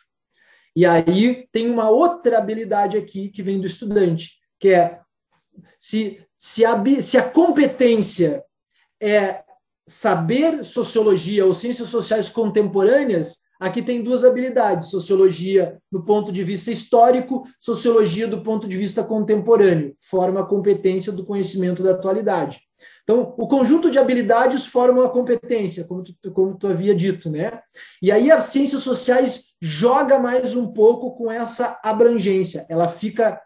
E aí tem uma outra habilidade aqui que vem do estudante, que é se, se, a, se a competência é saber sociologia ou ciências sociais contemporâneas, Aqui tem duas habilidades: sociologia do ponto de vista histórico, sociologia do ponto de vista contemporâneo. Forma a competência do conhecimento da atualidade. Então, o conjunto de habilidades forma a competência, como tu, como tu havia dito, né? E aí as ciências sociais joga mais um pouco com essa abrangência. Ela fica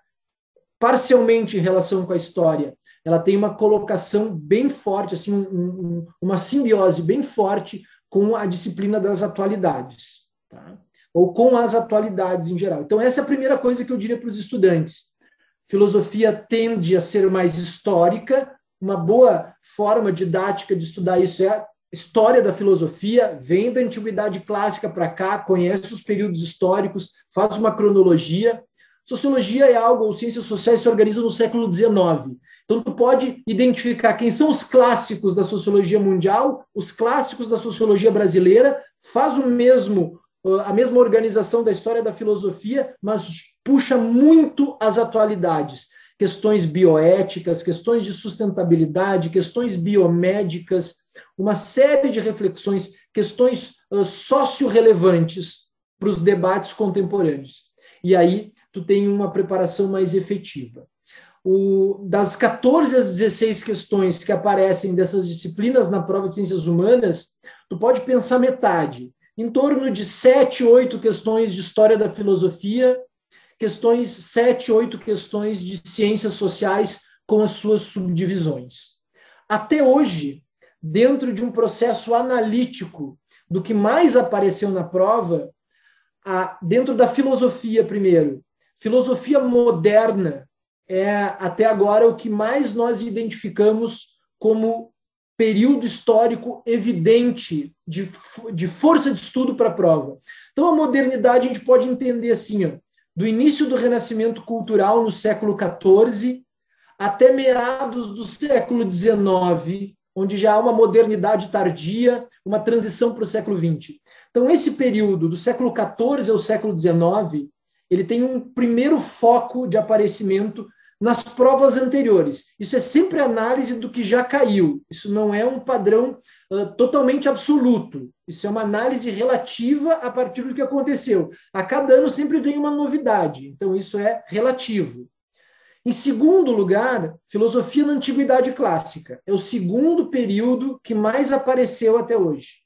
parcialmente em relação com a história. Ela tem uma colocação bem forte, assim, um, um, uma simbiose bem forte com a disciplina das atualidades, tá? ou com as atualidades em geral. Então, essa é a primeira coisa que eu diria para os estudantes. Filosofia tende a ser mais histórica, uma boa forma didática de estudar isso é a história da filosofia, vem da antiguidade clássica para cá, conhece os períodos históricos, faz uma cronologia. Sociologia é algo, ou ciências sociais se organizam no século XIX. Então, tu pode identificar quem são os clássicos da sociologia mundial, os clássicos da sociologia brasileira, faz o mesmo, a mesma organização da história da filosofia, mas puxa muito as atualidades. Questões bioéticas, questões de sustentabilidade, questões biomédicas, uma série de reflexões, questões uh, socio-relevantes para os debates contemporâneos. E aí tu tem uma preparação mais efetiva o, das 14 às 16 questões que aparecem dessas disciplinas na prova de ciências humanas, tu pode pensar metade, em torno de sete, oito questões de história da filosofia, questões, sete, oito questões de ciências sociais com as suas subdivisões. Até hoje, dentro de um processo analítico do que mais apareceu na prova, a, dentro da filosofia primeiro, filosofia moderna, é até agora o que mais nós identificamos como período histórico evidente de, de força de estudo para a prova. Então, a modernidade a gente pode entender assim, ó, do início do renascimento cultural no século XIV até meados do século XIX, onde já há uma modernidade tardia, uma transição para o século XX. Então, esse período do século XIV ao século XIX, ele tem um primeiro foco de aparecimento nas provas anteriores. Isso é sempre análise do que já caiu. Isso não é um padrão uh, totalmente absoluto. Isso é uma análise relativa a partir do que aconteceu. A cada ano sempre vem uma novidade. Então, isso é relativo. Em segundo lugar, filosofia na antiguidade clássica. É o segundo período que mais apareceu até hoje.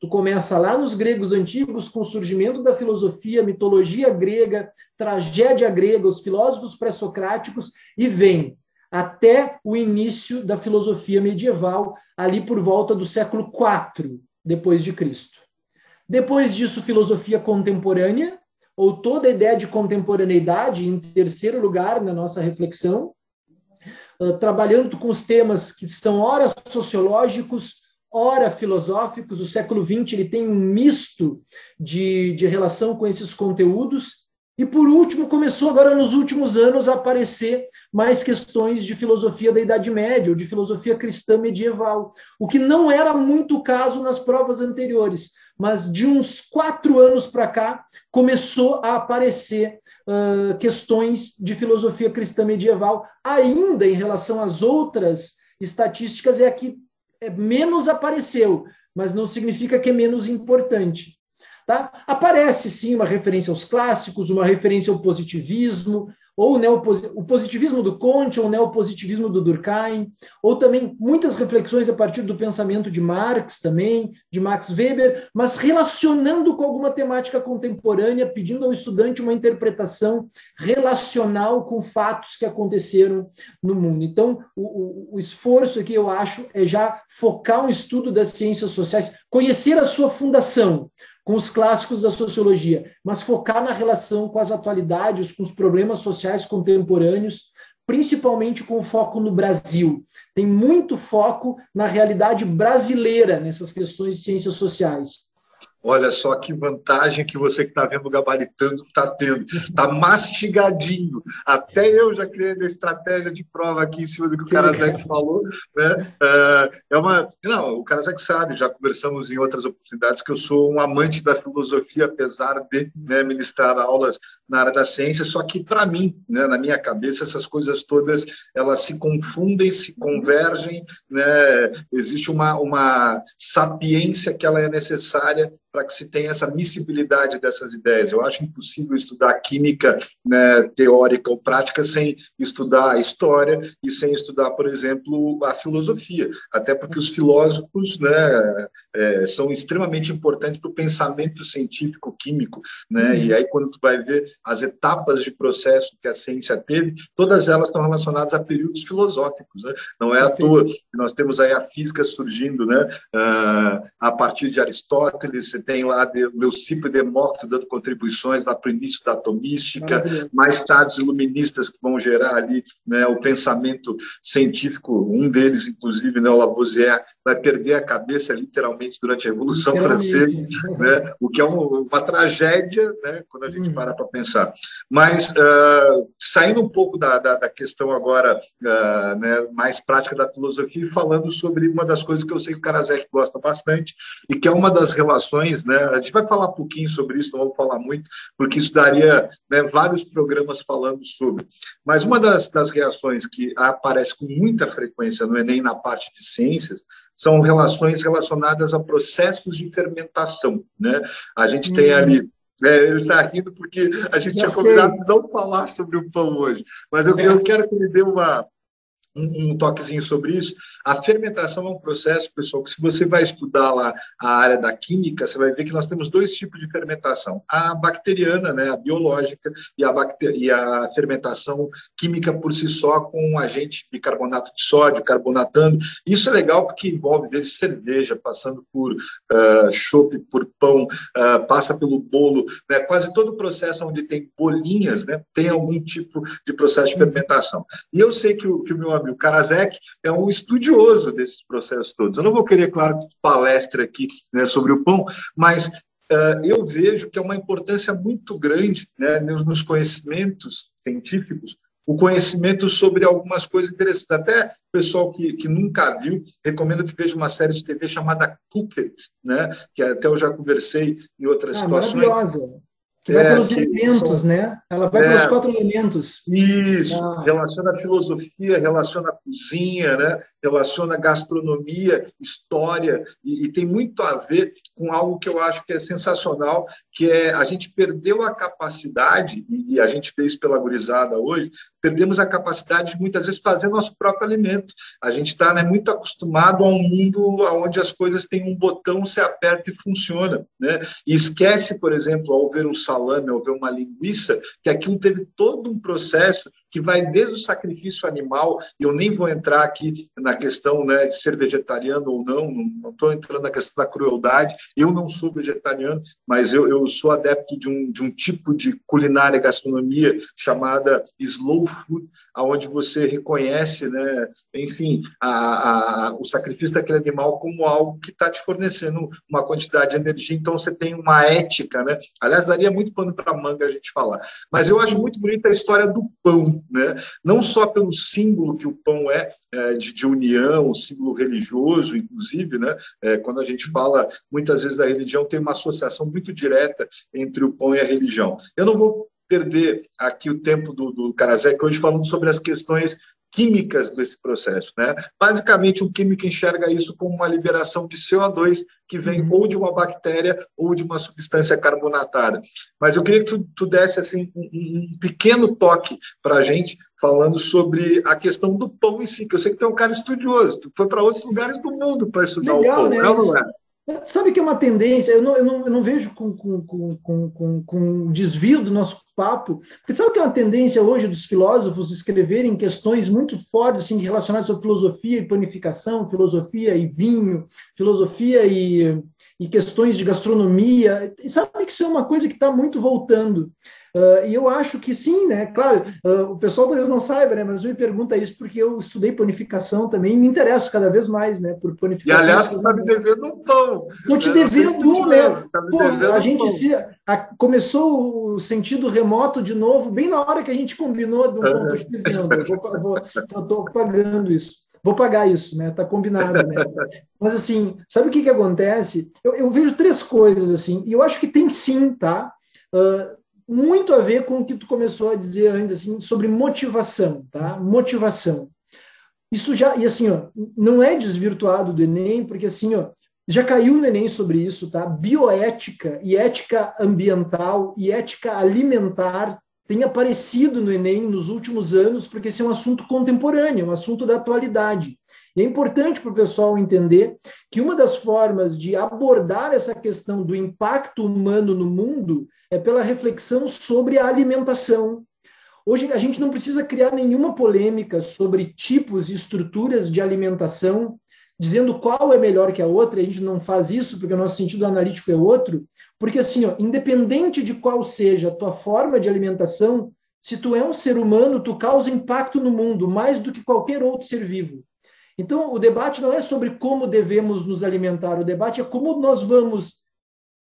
Tu começa lá nos gregos antigos, com o surgimento da filosofia, mitologia grega, tragédia grega, os filósofos pré-socráticos, e vem até o início da filosofia medieval, ali por volta do século IV depois de Cristo. Depois disso, filosofia contemporânea, ou toda a ideia de contemporaneidade, em terceiro lugar na nossa reflexão, trabalhando com os temas que são ora sociológicos, ora filosóficos. O século XX ele tem um misto de, de relação com esses conteúdos. E por último, começou agora nos últimos anos a aparecer mais questões de filosofia da Idade Média, ou de filosofia cristã medieval, o que não era muito o caso nas provas anteriores, mas de uns quatro anos para cá começou a aparecer uh, questões de filosofia cristã medieval, ainda em relação às outras estatísticas, é a que é, menos apareceu, mas não significa que é menos importante. Tá? Aparece sim uma referência aos clássicos, uma referência ao positivismo, ou o positivismo do Conte, ou o neopositivismo do Durkheim, ou também muitas reflexões a partir do pensamento de Marx também, de Max Weber, mas relacionando com alguma temática contemporânea, pedindo ao estudante uma interpretação relacional com fatos que aconteceram no mundo. Então, o, o, o esforço aqui, eu acho, é já focar um estudo das ciências sociais, conhecer a sua fundação, com os clássicos da sociologia, mas focar na relação com as atualidades, com os problemas sociais contemporâneos, principalmente com foco no Brasil. Tem muito foco na realidade brasileira nessas questões de ciências sociais. Olha só que vantagem que você que está vendo gabaritando está tendo. Está mastigadinho. Até eu já criei a estratégia de prova aqui em cima do que o Karazek falou. Né? É, é uma... Não, o Karazek sabe, já conversamos em outras oportunidades, que eu sou um amante da filosofia, apesar de né, ministrar aulas na área da ciência, só que para mim, né, na minha cabeça, essas coisas todas elas se confundem, se convergem, né? existe uma, uma sapiência que ela é necessária para que se tenha essa miscibilidade dessas ideias. Eu acho impossível estudar química né, teórica ou prática sem estudar a história e sem estudar, por exemplo, a filosofia, até porque os filósofos né, é, são extremamente importantes para o pensamento científico químico, né? E aí quando tu vai ver as etapas de processo que a ciência teve, todas elas estão relacionadas a períodos filosóficos, né? Não é à toa que nós temos aí a física surgindo, né? Uh, a partir de Aristóteles, você tem lá de Leucipo e Demócrito dando contribuições lá para o início da atomística, mais tarde os iluministas que vão gerar ali né, o pensamento científico, um deles, inclusive, né, o Lavoisier, vai perder a cabeça literalmente durante a Revolução Francesa, né, o que é uma, uma tragédia né, quando a gente hum. para para pensar. Mas, uh, saindo um pouco da, da, da questão agora uh, né, mais prática da filosofia e falando sobre uma das coisas que eu sei que o Karasek gosta bastante e que é uma das relações, né, a gente vai falar um pouquinho sobre isso, não vou falar muito, porque isso daria né, vários programas falando sobre. Mas uma das, das reações que aparece com muita frequência no Enem na parte de ciências são relações relacionadas a processos de fermentação. Né? A gente tem uhum. ali é, ele está rindo porque a gente tinha combinado não falar sobre o pão hoje. Mas eu, eu quero que ele dê uma, um, um, toquezinho sobre isso. A fermentação é um processo, pessoal, que se você vai estudar lá a área da química, você vai ver que nós temos dois tipos de fermentação. A bacteriana, né, a biológica, e a, e a fermentação química por si só com um agente bicarbonato de sódio, carbonatando. Isso é legal porque envolve desde cerveja, passando por uh, chope, por pão, uh, passa pelo bolo, né, quase todo o processo onde tem bolinhas, né, tem algum tipo de processo de fermentação. E eu sei que o, que o meu amigo o Karasek é um estudioso desses processos todos. Eu não vou querer, claro, palestra aqui né, sobre o pão, mas uh, eu vejo que é uma importância muito grande né, nos conhecimentos científicos, o conhecimento sobre algumas coisas interessantes. Até o pessoal que, que nunca viu, recomendo que veja uma série de TV chamada Cooked, né? que até eu já conversei em outras ah, situações. Maravilhosa. Que vai é, pelos elementos, são... né? Ela vai é, pelos quatro elementos. Isso, ah. relaciona a filosofia, relaciona a cozinha, né? relaciona a gastronomia, história, e, e, tem muito a ver com algo que eu acho que é sensacional, que é a gente perdeu a capacidade, e a gente fez pela gurizada hoje, perdemos a capacidade de muitas vezes fazer nosso próprio alimento. A gente está né, muito acostumado a um mundo onde as coisas têm um botão, se aperta e funciona. Né? E esquece, por exemplo, ao ver um salame, ao ver uma linguiça, que aquilo teve todo um processo que vai desde o sacrifício animal, e eu nem vou entrar aqui na questão né, de ser vegetariano ou não, não estou entrando na questão da crueldade, eu não sou vegetariano, mas eu, eu sou adepto de um, de um tipo de culinária, gastronomia chamada slow food, onde você reconhece, né, enfim, a, a, o sacrifício daquele animal como algo que está te fornecendo uma quantidade de energia, então você tem uma ética, né? Aliás, daria muito pano para manga a gente falar. Mas eu acho muito bonita a história do pão, né? Não só pelo símbolo que o pão é, é de, de, união, símbolo religioso, inclusive, né? É, quando a gente fala muitas vezes da religião, tem uma associação muito direta entre o pão e a religião. Eu não vou perder aqui o tempo do, do Karazek hoje falando sobre as questões químicas desse processo. Né? Basicamente, o químico enxerga isso como uma liberação de CO2 que vem uhum. ou de uma bactéria ou de uma substância carbonatada. Mas eu queria que tu, tu desse assim, um, um pequeno toque para a gente, falando sobre a questão do pão em si, que eu sei que tu é um cara estudioso, tu foi para outros lugares do mundo para estudar Legal, o pão, né? não é? Sabe que é uma tendência, eu não, eu não, eu não vejo com, com, com, com, com desvio do nosso papo, porque sabe que é uma tendência hoje dos filósofos escreverem questões muito fortes assim, relacionadas à filosofia e panificação, filosofia e vinho, filosofia e, e questões de gastronomia. E sabe que isso é uma coisa que está muito voltando. Uh, e eu acho que sim, né? Claro, uh, o pessoal talvez não saiba, né? Mas me pergunta isso porque eu estudei panificação também e me interesso cada vez mais, né? Por panificação. E aliás, você está me devendo um pão. Estou te devendo um, né? Tá Pô, a gente se, a, começou o sentido remoto de novo, bem na hora que a gente combinou do pão. Estou pagando isso. Vou pagar isso, né? Tá combinado, né? Mas assim, sabe o que que acontece? Eu, eu vejo três coisas assim, e eu acho que tem sim, tá? Uh, muito a ver com o que tu começou a dizer ainda assim sobre motivação, tá? Motivação. Isso já e assim, ó, não é desvirtuado do Enem, porque assim, ó, já caiu no Enem sobre isso, tá? Bioética e ética ambiental e ética alimentar tem aparecido no Enem nos últimos anos, porque esse é um assunto contemporâneo, um assunto da atualidade. E é importante para o pessoal entender que uma das formas de abordar essa questão do impacto humano no mundo é pela reflexão sobre a alimentação. Hoje a gente não precisa criar nenhuma polêmica sobre tipos e estruturas de alimentação, dizendo qual é melhor que a outra, a gente não faz isso porque o nosso sentido analítico é outro, porque assim, ó, independente de qual seja a tua forma de alimentação, se tu é um ser humano, tu causa impacto no mundo mais do que qualquer outro ser vivo. Então, o debate não é sobre como devemos nos alimentar, o debate é como nós vamos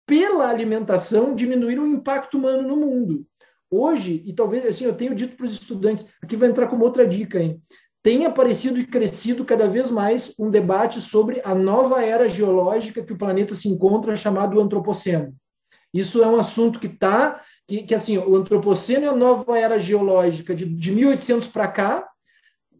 pela alimentação, diminuir o impacto humano no mundo. Hoje, e talvez assim, eu tenho dito para os estudantes, aqui vai entrar como outra dica, hein? Tem aparecido e crescido cada vez mais um debate sobre a nova era geológica que o planeta se encontra, chamado antropoceno. Isso é um assunto que está, que, que, assim, o antropoceno é a nova era geológica de, de 1800 para cá,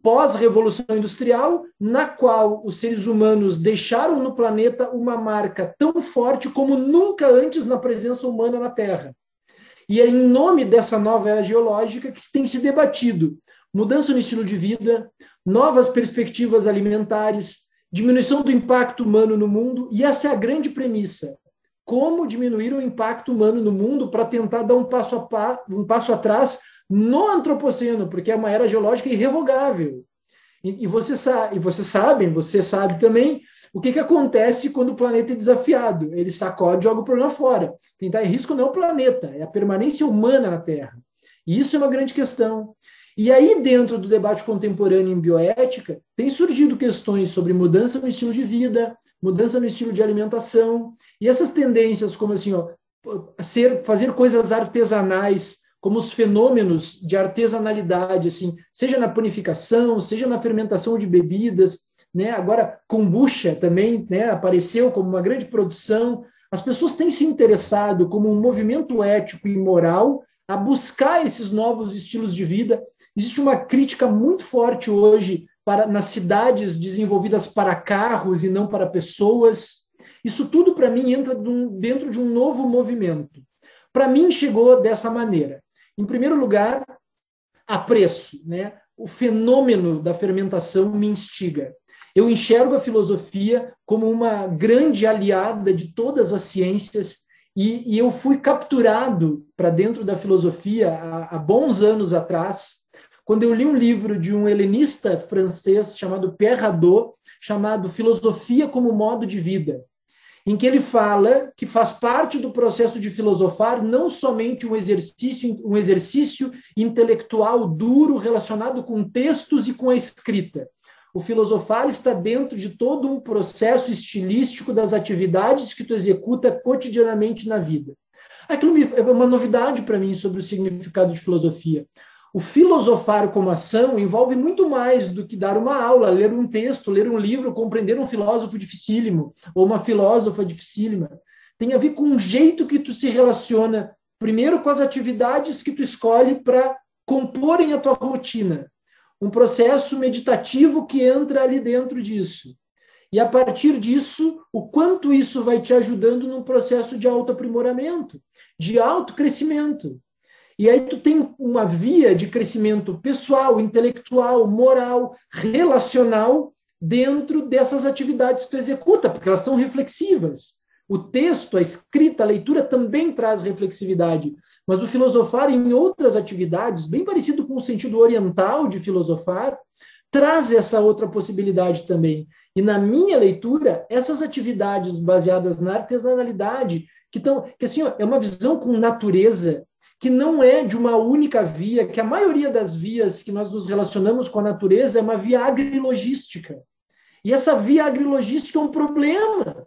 pós-revolução industrial, na qual os seres humanos deixaram no planeta uma marca tão forte como nunca antes na presença humana na Terra. E é em nome dessa nova era geológica que tem se debatido mudança no estilo de vida, novas perspectivas alimentares, diminuição do impacto humano no mundo, e essa é a grande premissa. Como diminuir o impacto humano no mundo para tentar dar um passo, a pa, um passo atrás no antropoceno, porque é uma era geológica irrevogável. E, e, você sabe, e você sabem, você sabe também o que, que acontece quando o planeta é desafiado. Ele sacode e joga o problema fora. Quem está em risco não é o planeta, é a permanência humana na Terra. E isso é uma grande questão. E aí, dentro do debate contemporâneo em bioética, tem surgido questões sobre mudança no estilo de vida, mudança no estilo de alimentação, e essas tendências como assim, ó, ser, fazer coisas artesanais, como os fenômenos de artesanalidade, assim, seja na panificação, seja na fermentação de bebidas, né? Agora kombucha também, né, apareceu como uma grande produção. As pessoas têm se interessado como um movimento ético e moral a buscar esses novos estilos de vida. Existe uma crítica muito forte hoje para nas cidades desenvolvidas para carros e não para pessoas. Isso tudo para mim entra dentro de um novo movimento. Para mim chegou dessa maneira. Em primeiro lugar, apreço, né? O fenômeno da fermentação me instiga. Eu enxergo a filosofia como uma grande aliada de todas as ciências e, e eu fui capturado para dentro da filosofia há, há bons anos atrás, quando eu li um livro de um helenista francês chamado Pierre Hadot, chamado Filosofia como Modo de Vida, em que ele fala que faz parte do processo de filosofar não somente um exercício, um exercício intelectual duro relacionado com textos e com a escrita. O filosofar está dentro de todo um processo estilístico das atividades que tu executa cotidianamente na vida. Aquilo é uma novidade para mim sobre o significado de filosofia. O filosofar como ação envolve muito mais do que dar uma aula, ler um texto, ler um livro, compreender um filósofo dificílimo ou uma filósofa dificílima. Tem a ver com o jeito que tu se relaciona, primeiro com as atividades que tu escolhe para comporem a tua rotina. Um processo meditativo que entra ali dentro disso. E a partir disso, o quanto isso vai te ajudando num processo de autoaprimoramento, de autocrescimento. E aí tu tem uma via de crescimento pessoal, intelectual, moral, relacional dentro dessas atividades que tu executa, porque elas são reflexivas. O texto, a escrita, a leitura também traz reflexividade, mas o filosofar em outras atividades, bem parecido com o sentido oriental de filosofar, traz essa outra possibilidade também. E na minha leitura, essas atividades baseadas na artesanalidade, que estão, que assim, ó, é uma visão com natureza, que não é de uma única via, que a maioria das vias que nós nos relacionamos com a natureza é uma via agrilogística. E essa via agrilogística é um problema.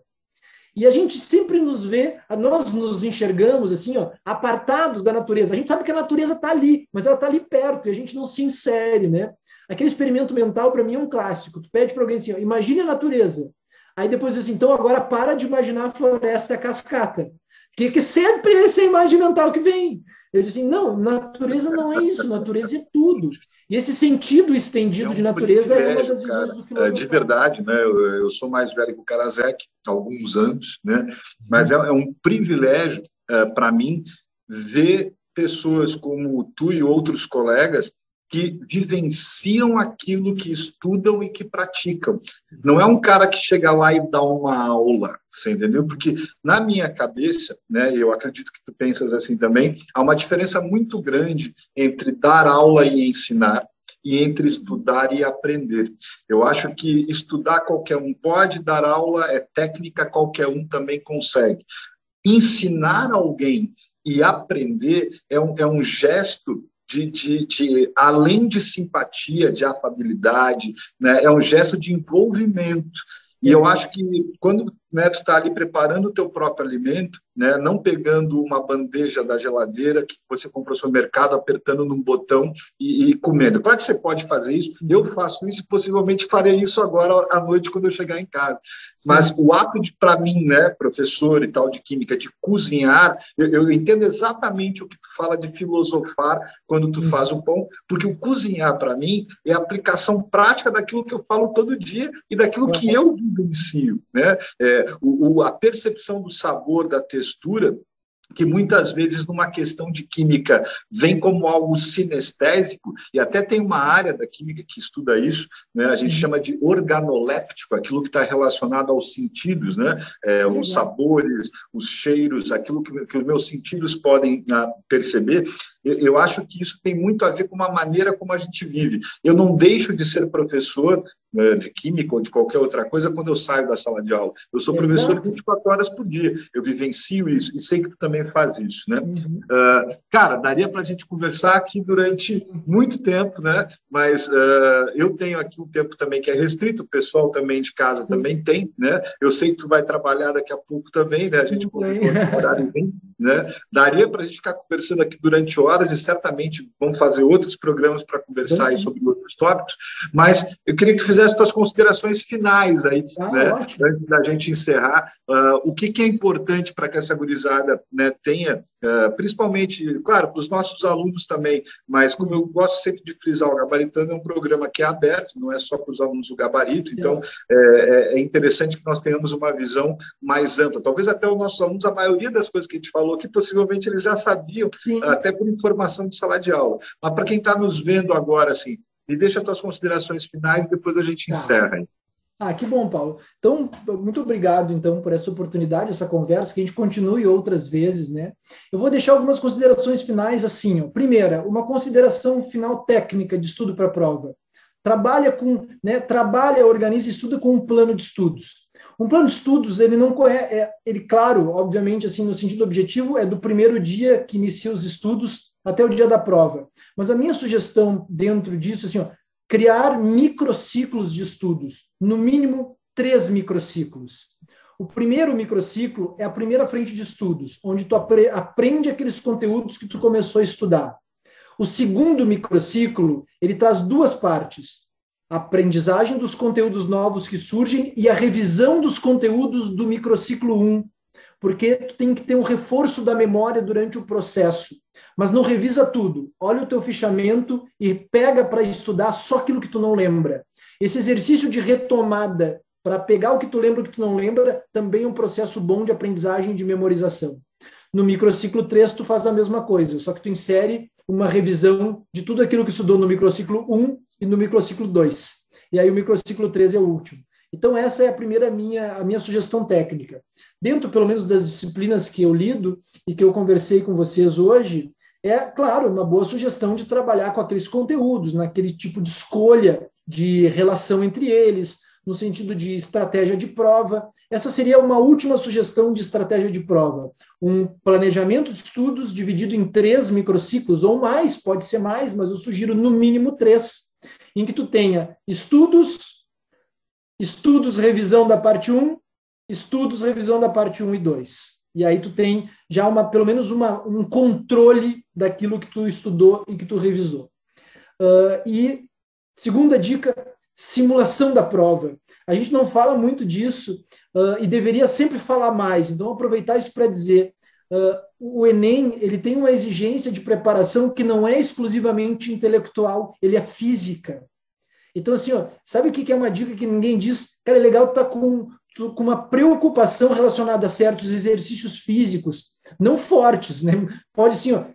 E a gente sempre nos vê, nós nos enxergamos assim, ó, apartados da natureza. A gente sabe que a natureza está ali, mas ela está ali perto e a gente não se insere, né? Aquele experimento mental para mim é um clássico. Tu pede para alguém assim, ó, imagine a natureza. Aí depois diz assim, então agora para de imaginar a floresta a cascata. Que, sempre é essa imagem mental que vem. Eu disse não, natureza não é isso, natureza é tudo. E esse sentido estendido é um de natureza é uma das visões cara, do filósofo. É de verdade, né? Eu, eu, sou mais velho que o Karasek, há alguns anos, né? Mas é, é um privilégio é, para mim ver pessoas como tu e outros colegas que vivenciam aquilo que estudam e que praticam. Não é um cara que chega lá e dá uma aula, você entendeu? Porque na minha cabeça, né, eu acredito que tu pensas assim também, há uma diferença muito grande entre dar aula e ensinar e entre estudar e aprender. Eu acho que estudar qualquer um pode, dar aula é técnica, qualquer um também consegue. Ensinar alguém e aprender é um, é um gesto de, de, de, além de simpatia, de afabilidade, né, é um gesto de envolvimento. E eu acho que quando né, tu está ali preparando o teu próprio alimento, né, não pegando uma bandeja da geladeira que você comprou no supermercado, apertando num botão e, e, comendo. Claro que você pode fazer isso, eu faço isso e possivelmente farei isso agora à noite quando eu chegar em casa. Mas o ato de, para mim, né, professor e tal de química, de cozinhar, eu, eu, entendo exatamente o que tu fala de filosofar quando tu faz o pão, porque o cozinhar, para mim, é a aplicação prática daquilo que eu falo todo dia e daquilo que eu vivencio, né? É, o, o, a percepção do sabor, da textura, que muitas vezes numa questão de química vem como algo sinestésico, e até tem uma área da química que estuda isso, né? a gente chama de organoléptico, aquilo que está relacionado aos sentidos, né? É, os sabores, os cheiros, aquilo que, que os meus sentidos podem uh, perceber. Eu acho que isso tem muito a ver com uma maneira como a gente vive. Eu não deixo de ser professor né, de química ou de qualquer outra coisa quando eu saio da sala de aula. Eu sou professor 24 horas por dia. Eu vivencio isso e sei que tu também faz isso, né? Uhum. Uh, cara, daria para a gente conversar aqui durante muito tempo, né? Mas uh, eu tenho aqui um tempo também que é restrito. O pessoal também de casa também tem, né? Eu sei que tu vai trabalhar daqui a pouco também, né? A gente horário né? Daria para a gente ficar conversando aqui durante horas e certamente vamos fazer outros programas para conversar sobre outros tópicos, mas eu queria que tu fizesse tuas considerações finais aí, ah, né? Antes da gente encerrar, uh, o que, que, é importante para que essa gurizada né, tenha, uh, principalmente, claro, para os nossos alunos também, mas como eu gosto sempre de frisar, o Gabaritando é um programa que é aberto, não é só para os alunos do gabarito, então é, é, é interessante que nós tenhamos uma visão mais ampla. Talvez até os nossos alunos, a maioria das coisas que a gente falou falou que possivelmente eles já sabiam, Sim. até por informação de sala de aula. Mas para quem está nos vendo agora, assim, me deixa as tuas considerações finais e depois a gente tá. encerra. Hein? Ah, que bom, Paulo. Então, muito obrigado, então, por essa oportunidade, essa conversa, que a gente continue outras vezes, né? Eu vou deixar algumas considerações finais assim, ó. Primeira, uma consideração final técnica de estudo para prova. Trabalha com, né, trabalha, organiza e estuda com um plano de estudos. Um plano de estudos, ele não corre, é, ele, claro, obviamente, assim, no sentido objetivo, é do primeiro dia que inicia os estudos até o dia da prova. Mas a minha sugestão dentro disso, assim, ó, criar microciclos de estudos, no mínimo três microciclos. O primeiro microciclo é a primeira frente de estudos, onde tu apre aprende aqueles conteúdos que tu começou a estudar. O segundo microciclo, ele traz duas partes: a aprendizagem dos conteúdos novos que surgem e a revisão dos conteúdos do microciclo 1, porque tu tem que ter um reforço da memória durante o processo mas não revisa tudo. Olha o teu fichamento e pega para estudar só aquilo que tu não lembra. Esse exercício de retomada para pegar o que tu lembra e o que tu não lembra também é um processo bom de aprendizagem e de memorização. No microciclo 3 tu faz a mesma coisa, só que tu insere uma revisão de tudo aquilo que estudou no microciclo 1 e no microciclo 2. E aí o microciclo 3 é o último. Então essa é a primeira minha a minha sugestão técnica. Dentro pelo menos das disciplinas que eu lido e que eu conversei com vocês hoje, é, claro, uma boa sugestão de trabalhar com aqueles conteúdos, naquele tipo de escolha de relação entre eles, no sentido de estratégia de prova. Essa seria uma última sugestão de estratégia de prova. Um planejamento de estudos dividido em três microciclos ou mais, pode ser mais, mas eu sugiro no mínimo três, em que tu tenha estudos, estudos, revisão da parte 1, estudos, revisão da parte 1 e 2. E aí tu tem já uma, pelo menos uma, um controle daquilo que tu estudou e que tu revisou. Uh, e segunda dica, simulação da prova. A gente não fala muito disso uh, e deveria sempre falar mais. Então aproveitar isso para dizer, uh, o Enem ele tem uma exigência de preparação que não é exclusivamente intelectual, ele é física. Então assim, ó, sabe o que é uma dica que ninguém diz? Cara, é legal estar tá com com uma preocupação relacionada a certos exercícios físicos, não fortes, né? Pode sim, ó,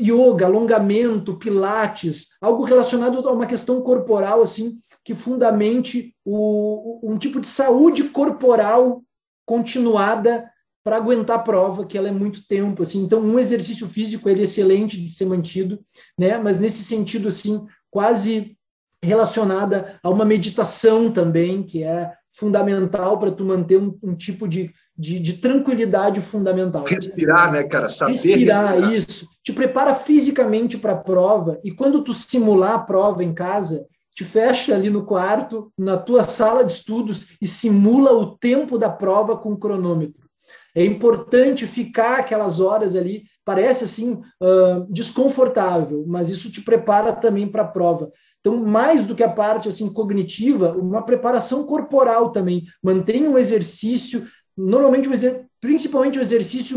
yoga, alongamento, pilates, algo relacionado a uma questão corporal assim que fundamente o, um tipo de saúde corporal continuada para aguentar a prova, que ela é muito tempo, assim. Então, um exercício físico ele é excelente de ser mantido, né? Mas nesse sentido assim, quase relacionada a uma meditação também, que é fundamental para tu manter um, um tipo de, de, de, tranquilidade fundamental. Respirar, né, cara? Saber respirar, respirar. isso. Te prepara fisicamente para a prova e quando tu simular a prova em casa, te fecha ali no quarto, na tua sala de estudos e simula o tempo da prova com o cronômetro. É importante ficar aquelas horas ali, parece assim uh, desconfortável, mas isso te prepara também para a prova. Então, mais do que a parte assim cognitiva, uma preparação corporal também. Mantém um exercício, normalmente um principalmente um exercício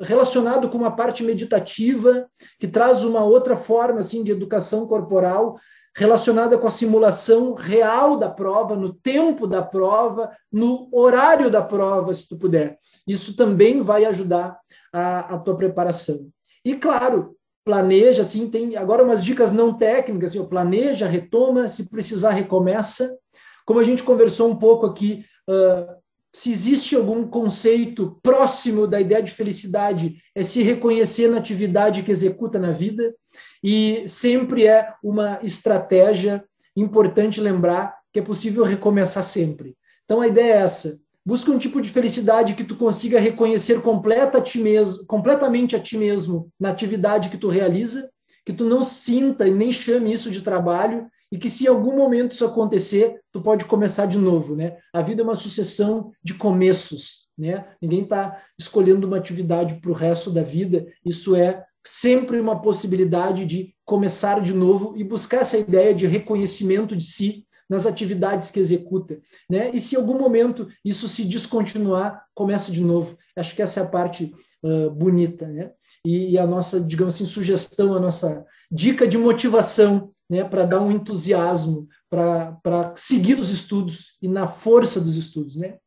relacionado com uma parte meditativa, que traz uma outra forma assim de educação corporal, relacionada com a simulação real da prova, no tempo da prova, no horário da prova, se tu puder. Isso também vai ajudar a, a tua preparação. E, claro, planeja, assim, tem agora umas dicas não técnicas, assim, planeja, retoma, se precisar, recomeça. Como a gente conversou um pouco aqui, uh, se existe algum conceito próximo da ideia de felicidade, é se reconhecer na atividade que executa na vida, e sempre é uma estratégia importante lembrar que é possível recomeçar sempre. Então a ideia é essa: Busca um tipo de felicidade que tu consiga reconhecer completa a ti mesmo, completamente a ti mesmo na atividade que tu realiza, que tu não sinta e nem chame isso de trabalho e que se em algum momento isso acontecer, tu pode começar de novo, né? A vida é uma sucessão de começos, né? Ninguém está escolhendo uma atividade para o resto da vida. Isso é sempre uma possibilidade de começar de novo e buscar essa ideia de reconhecimento de si nas atividades que executa, né? E se em algum momento isso se descontinuar, começa de novo. Acho que essa é a parte uh, bonita, né? E, e, a nossa, digamos assim, sugestão, a nossa dica de motivação, né? Para dar um entusiasmo, para seguir os estudos e na força dos estudos, né?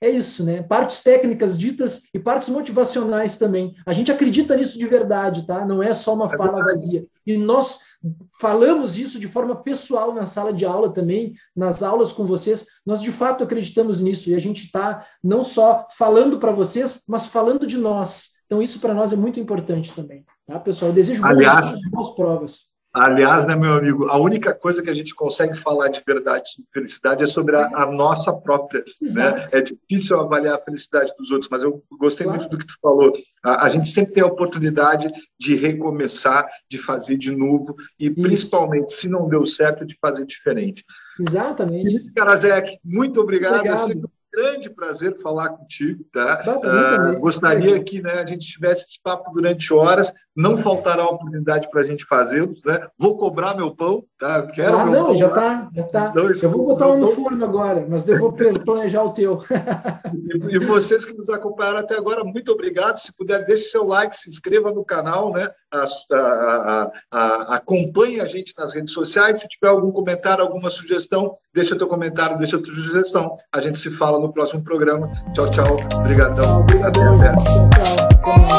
é isso, né? Partes técnicas ditas e partes motivacionais também. A gente acredita nisso de verdade, tá? Não é só uma é fala vazia. E nós falamos isso de forma pessoal na sala de aula também, nas aulas com vocês. Nós de fato acreditamos nisso e a gente está não só falando para vocês, mas falando de nós. Então isso para nós é muito importante também, tá, pessoal? Eu desejo Aliás, boas provas. Aliás, né, meu amigo, a única coisa que a gente consegue falar de verdade sobre felicidade é sobre a, a nossa própria. Né? É difícil avaliar a felicidade dos outros, mas eu gostei claro. muito do que tu falou. A, a, gente sempre tem a oportunidade de recomeçar, de fazer de novo e, Isso. principalmente, se não deu certo, de fazer diferente. Exatamente. Karazek, muito obrigado. obrigado grande prazer falar contigo, tá? Uh, gostaria que né, a gente tivesse esse papo durante horas, não faltará oportunidade para a gente fazê-los, né? Vou cobrar meu pão, tá? Quero ah, não, pão, já está, já tá. Então, eu vou botar um no forno agora, mas eu vou planejar o teu. e, e, vocês que nos acompanharam até agora, muito obrigado. Se puder, deixe seu like, se inscreva no canal, né? A, a, a, acompanhe a gente nas redes sociais. Se tiver algum comentário, alguma sugestão, deixa teu comentário, deixa tua sugestão. A gente se fala no próximo programa. Tchau, tchau. Obrigadão. Obrigadão, Tchau, tchau.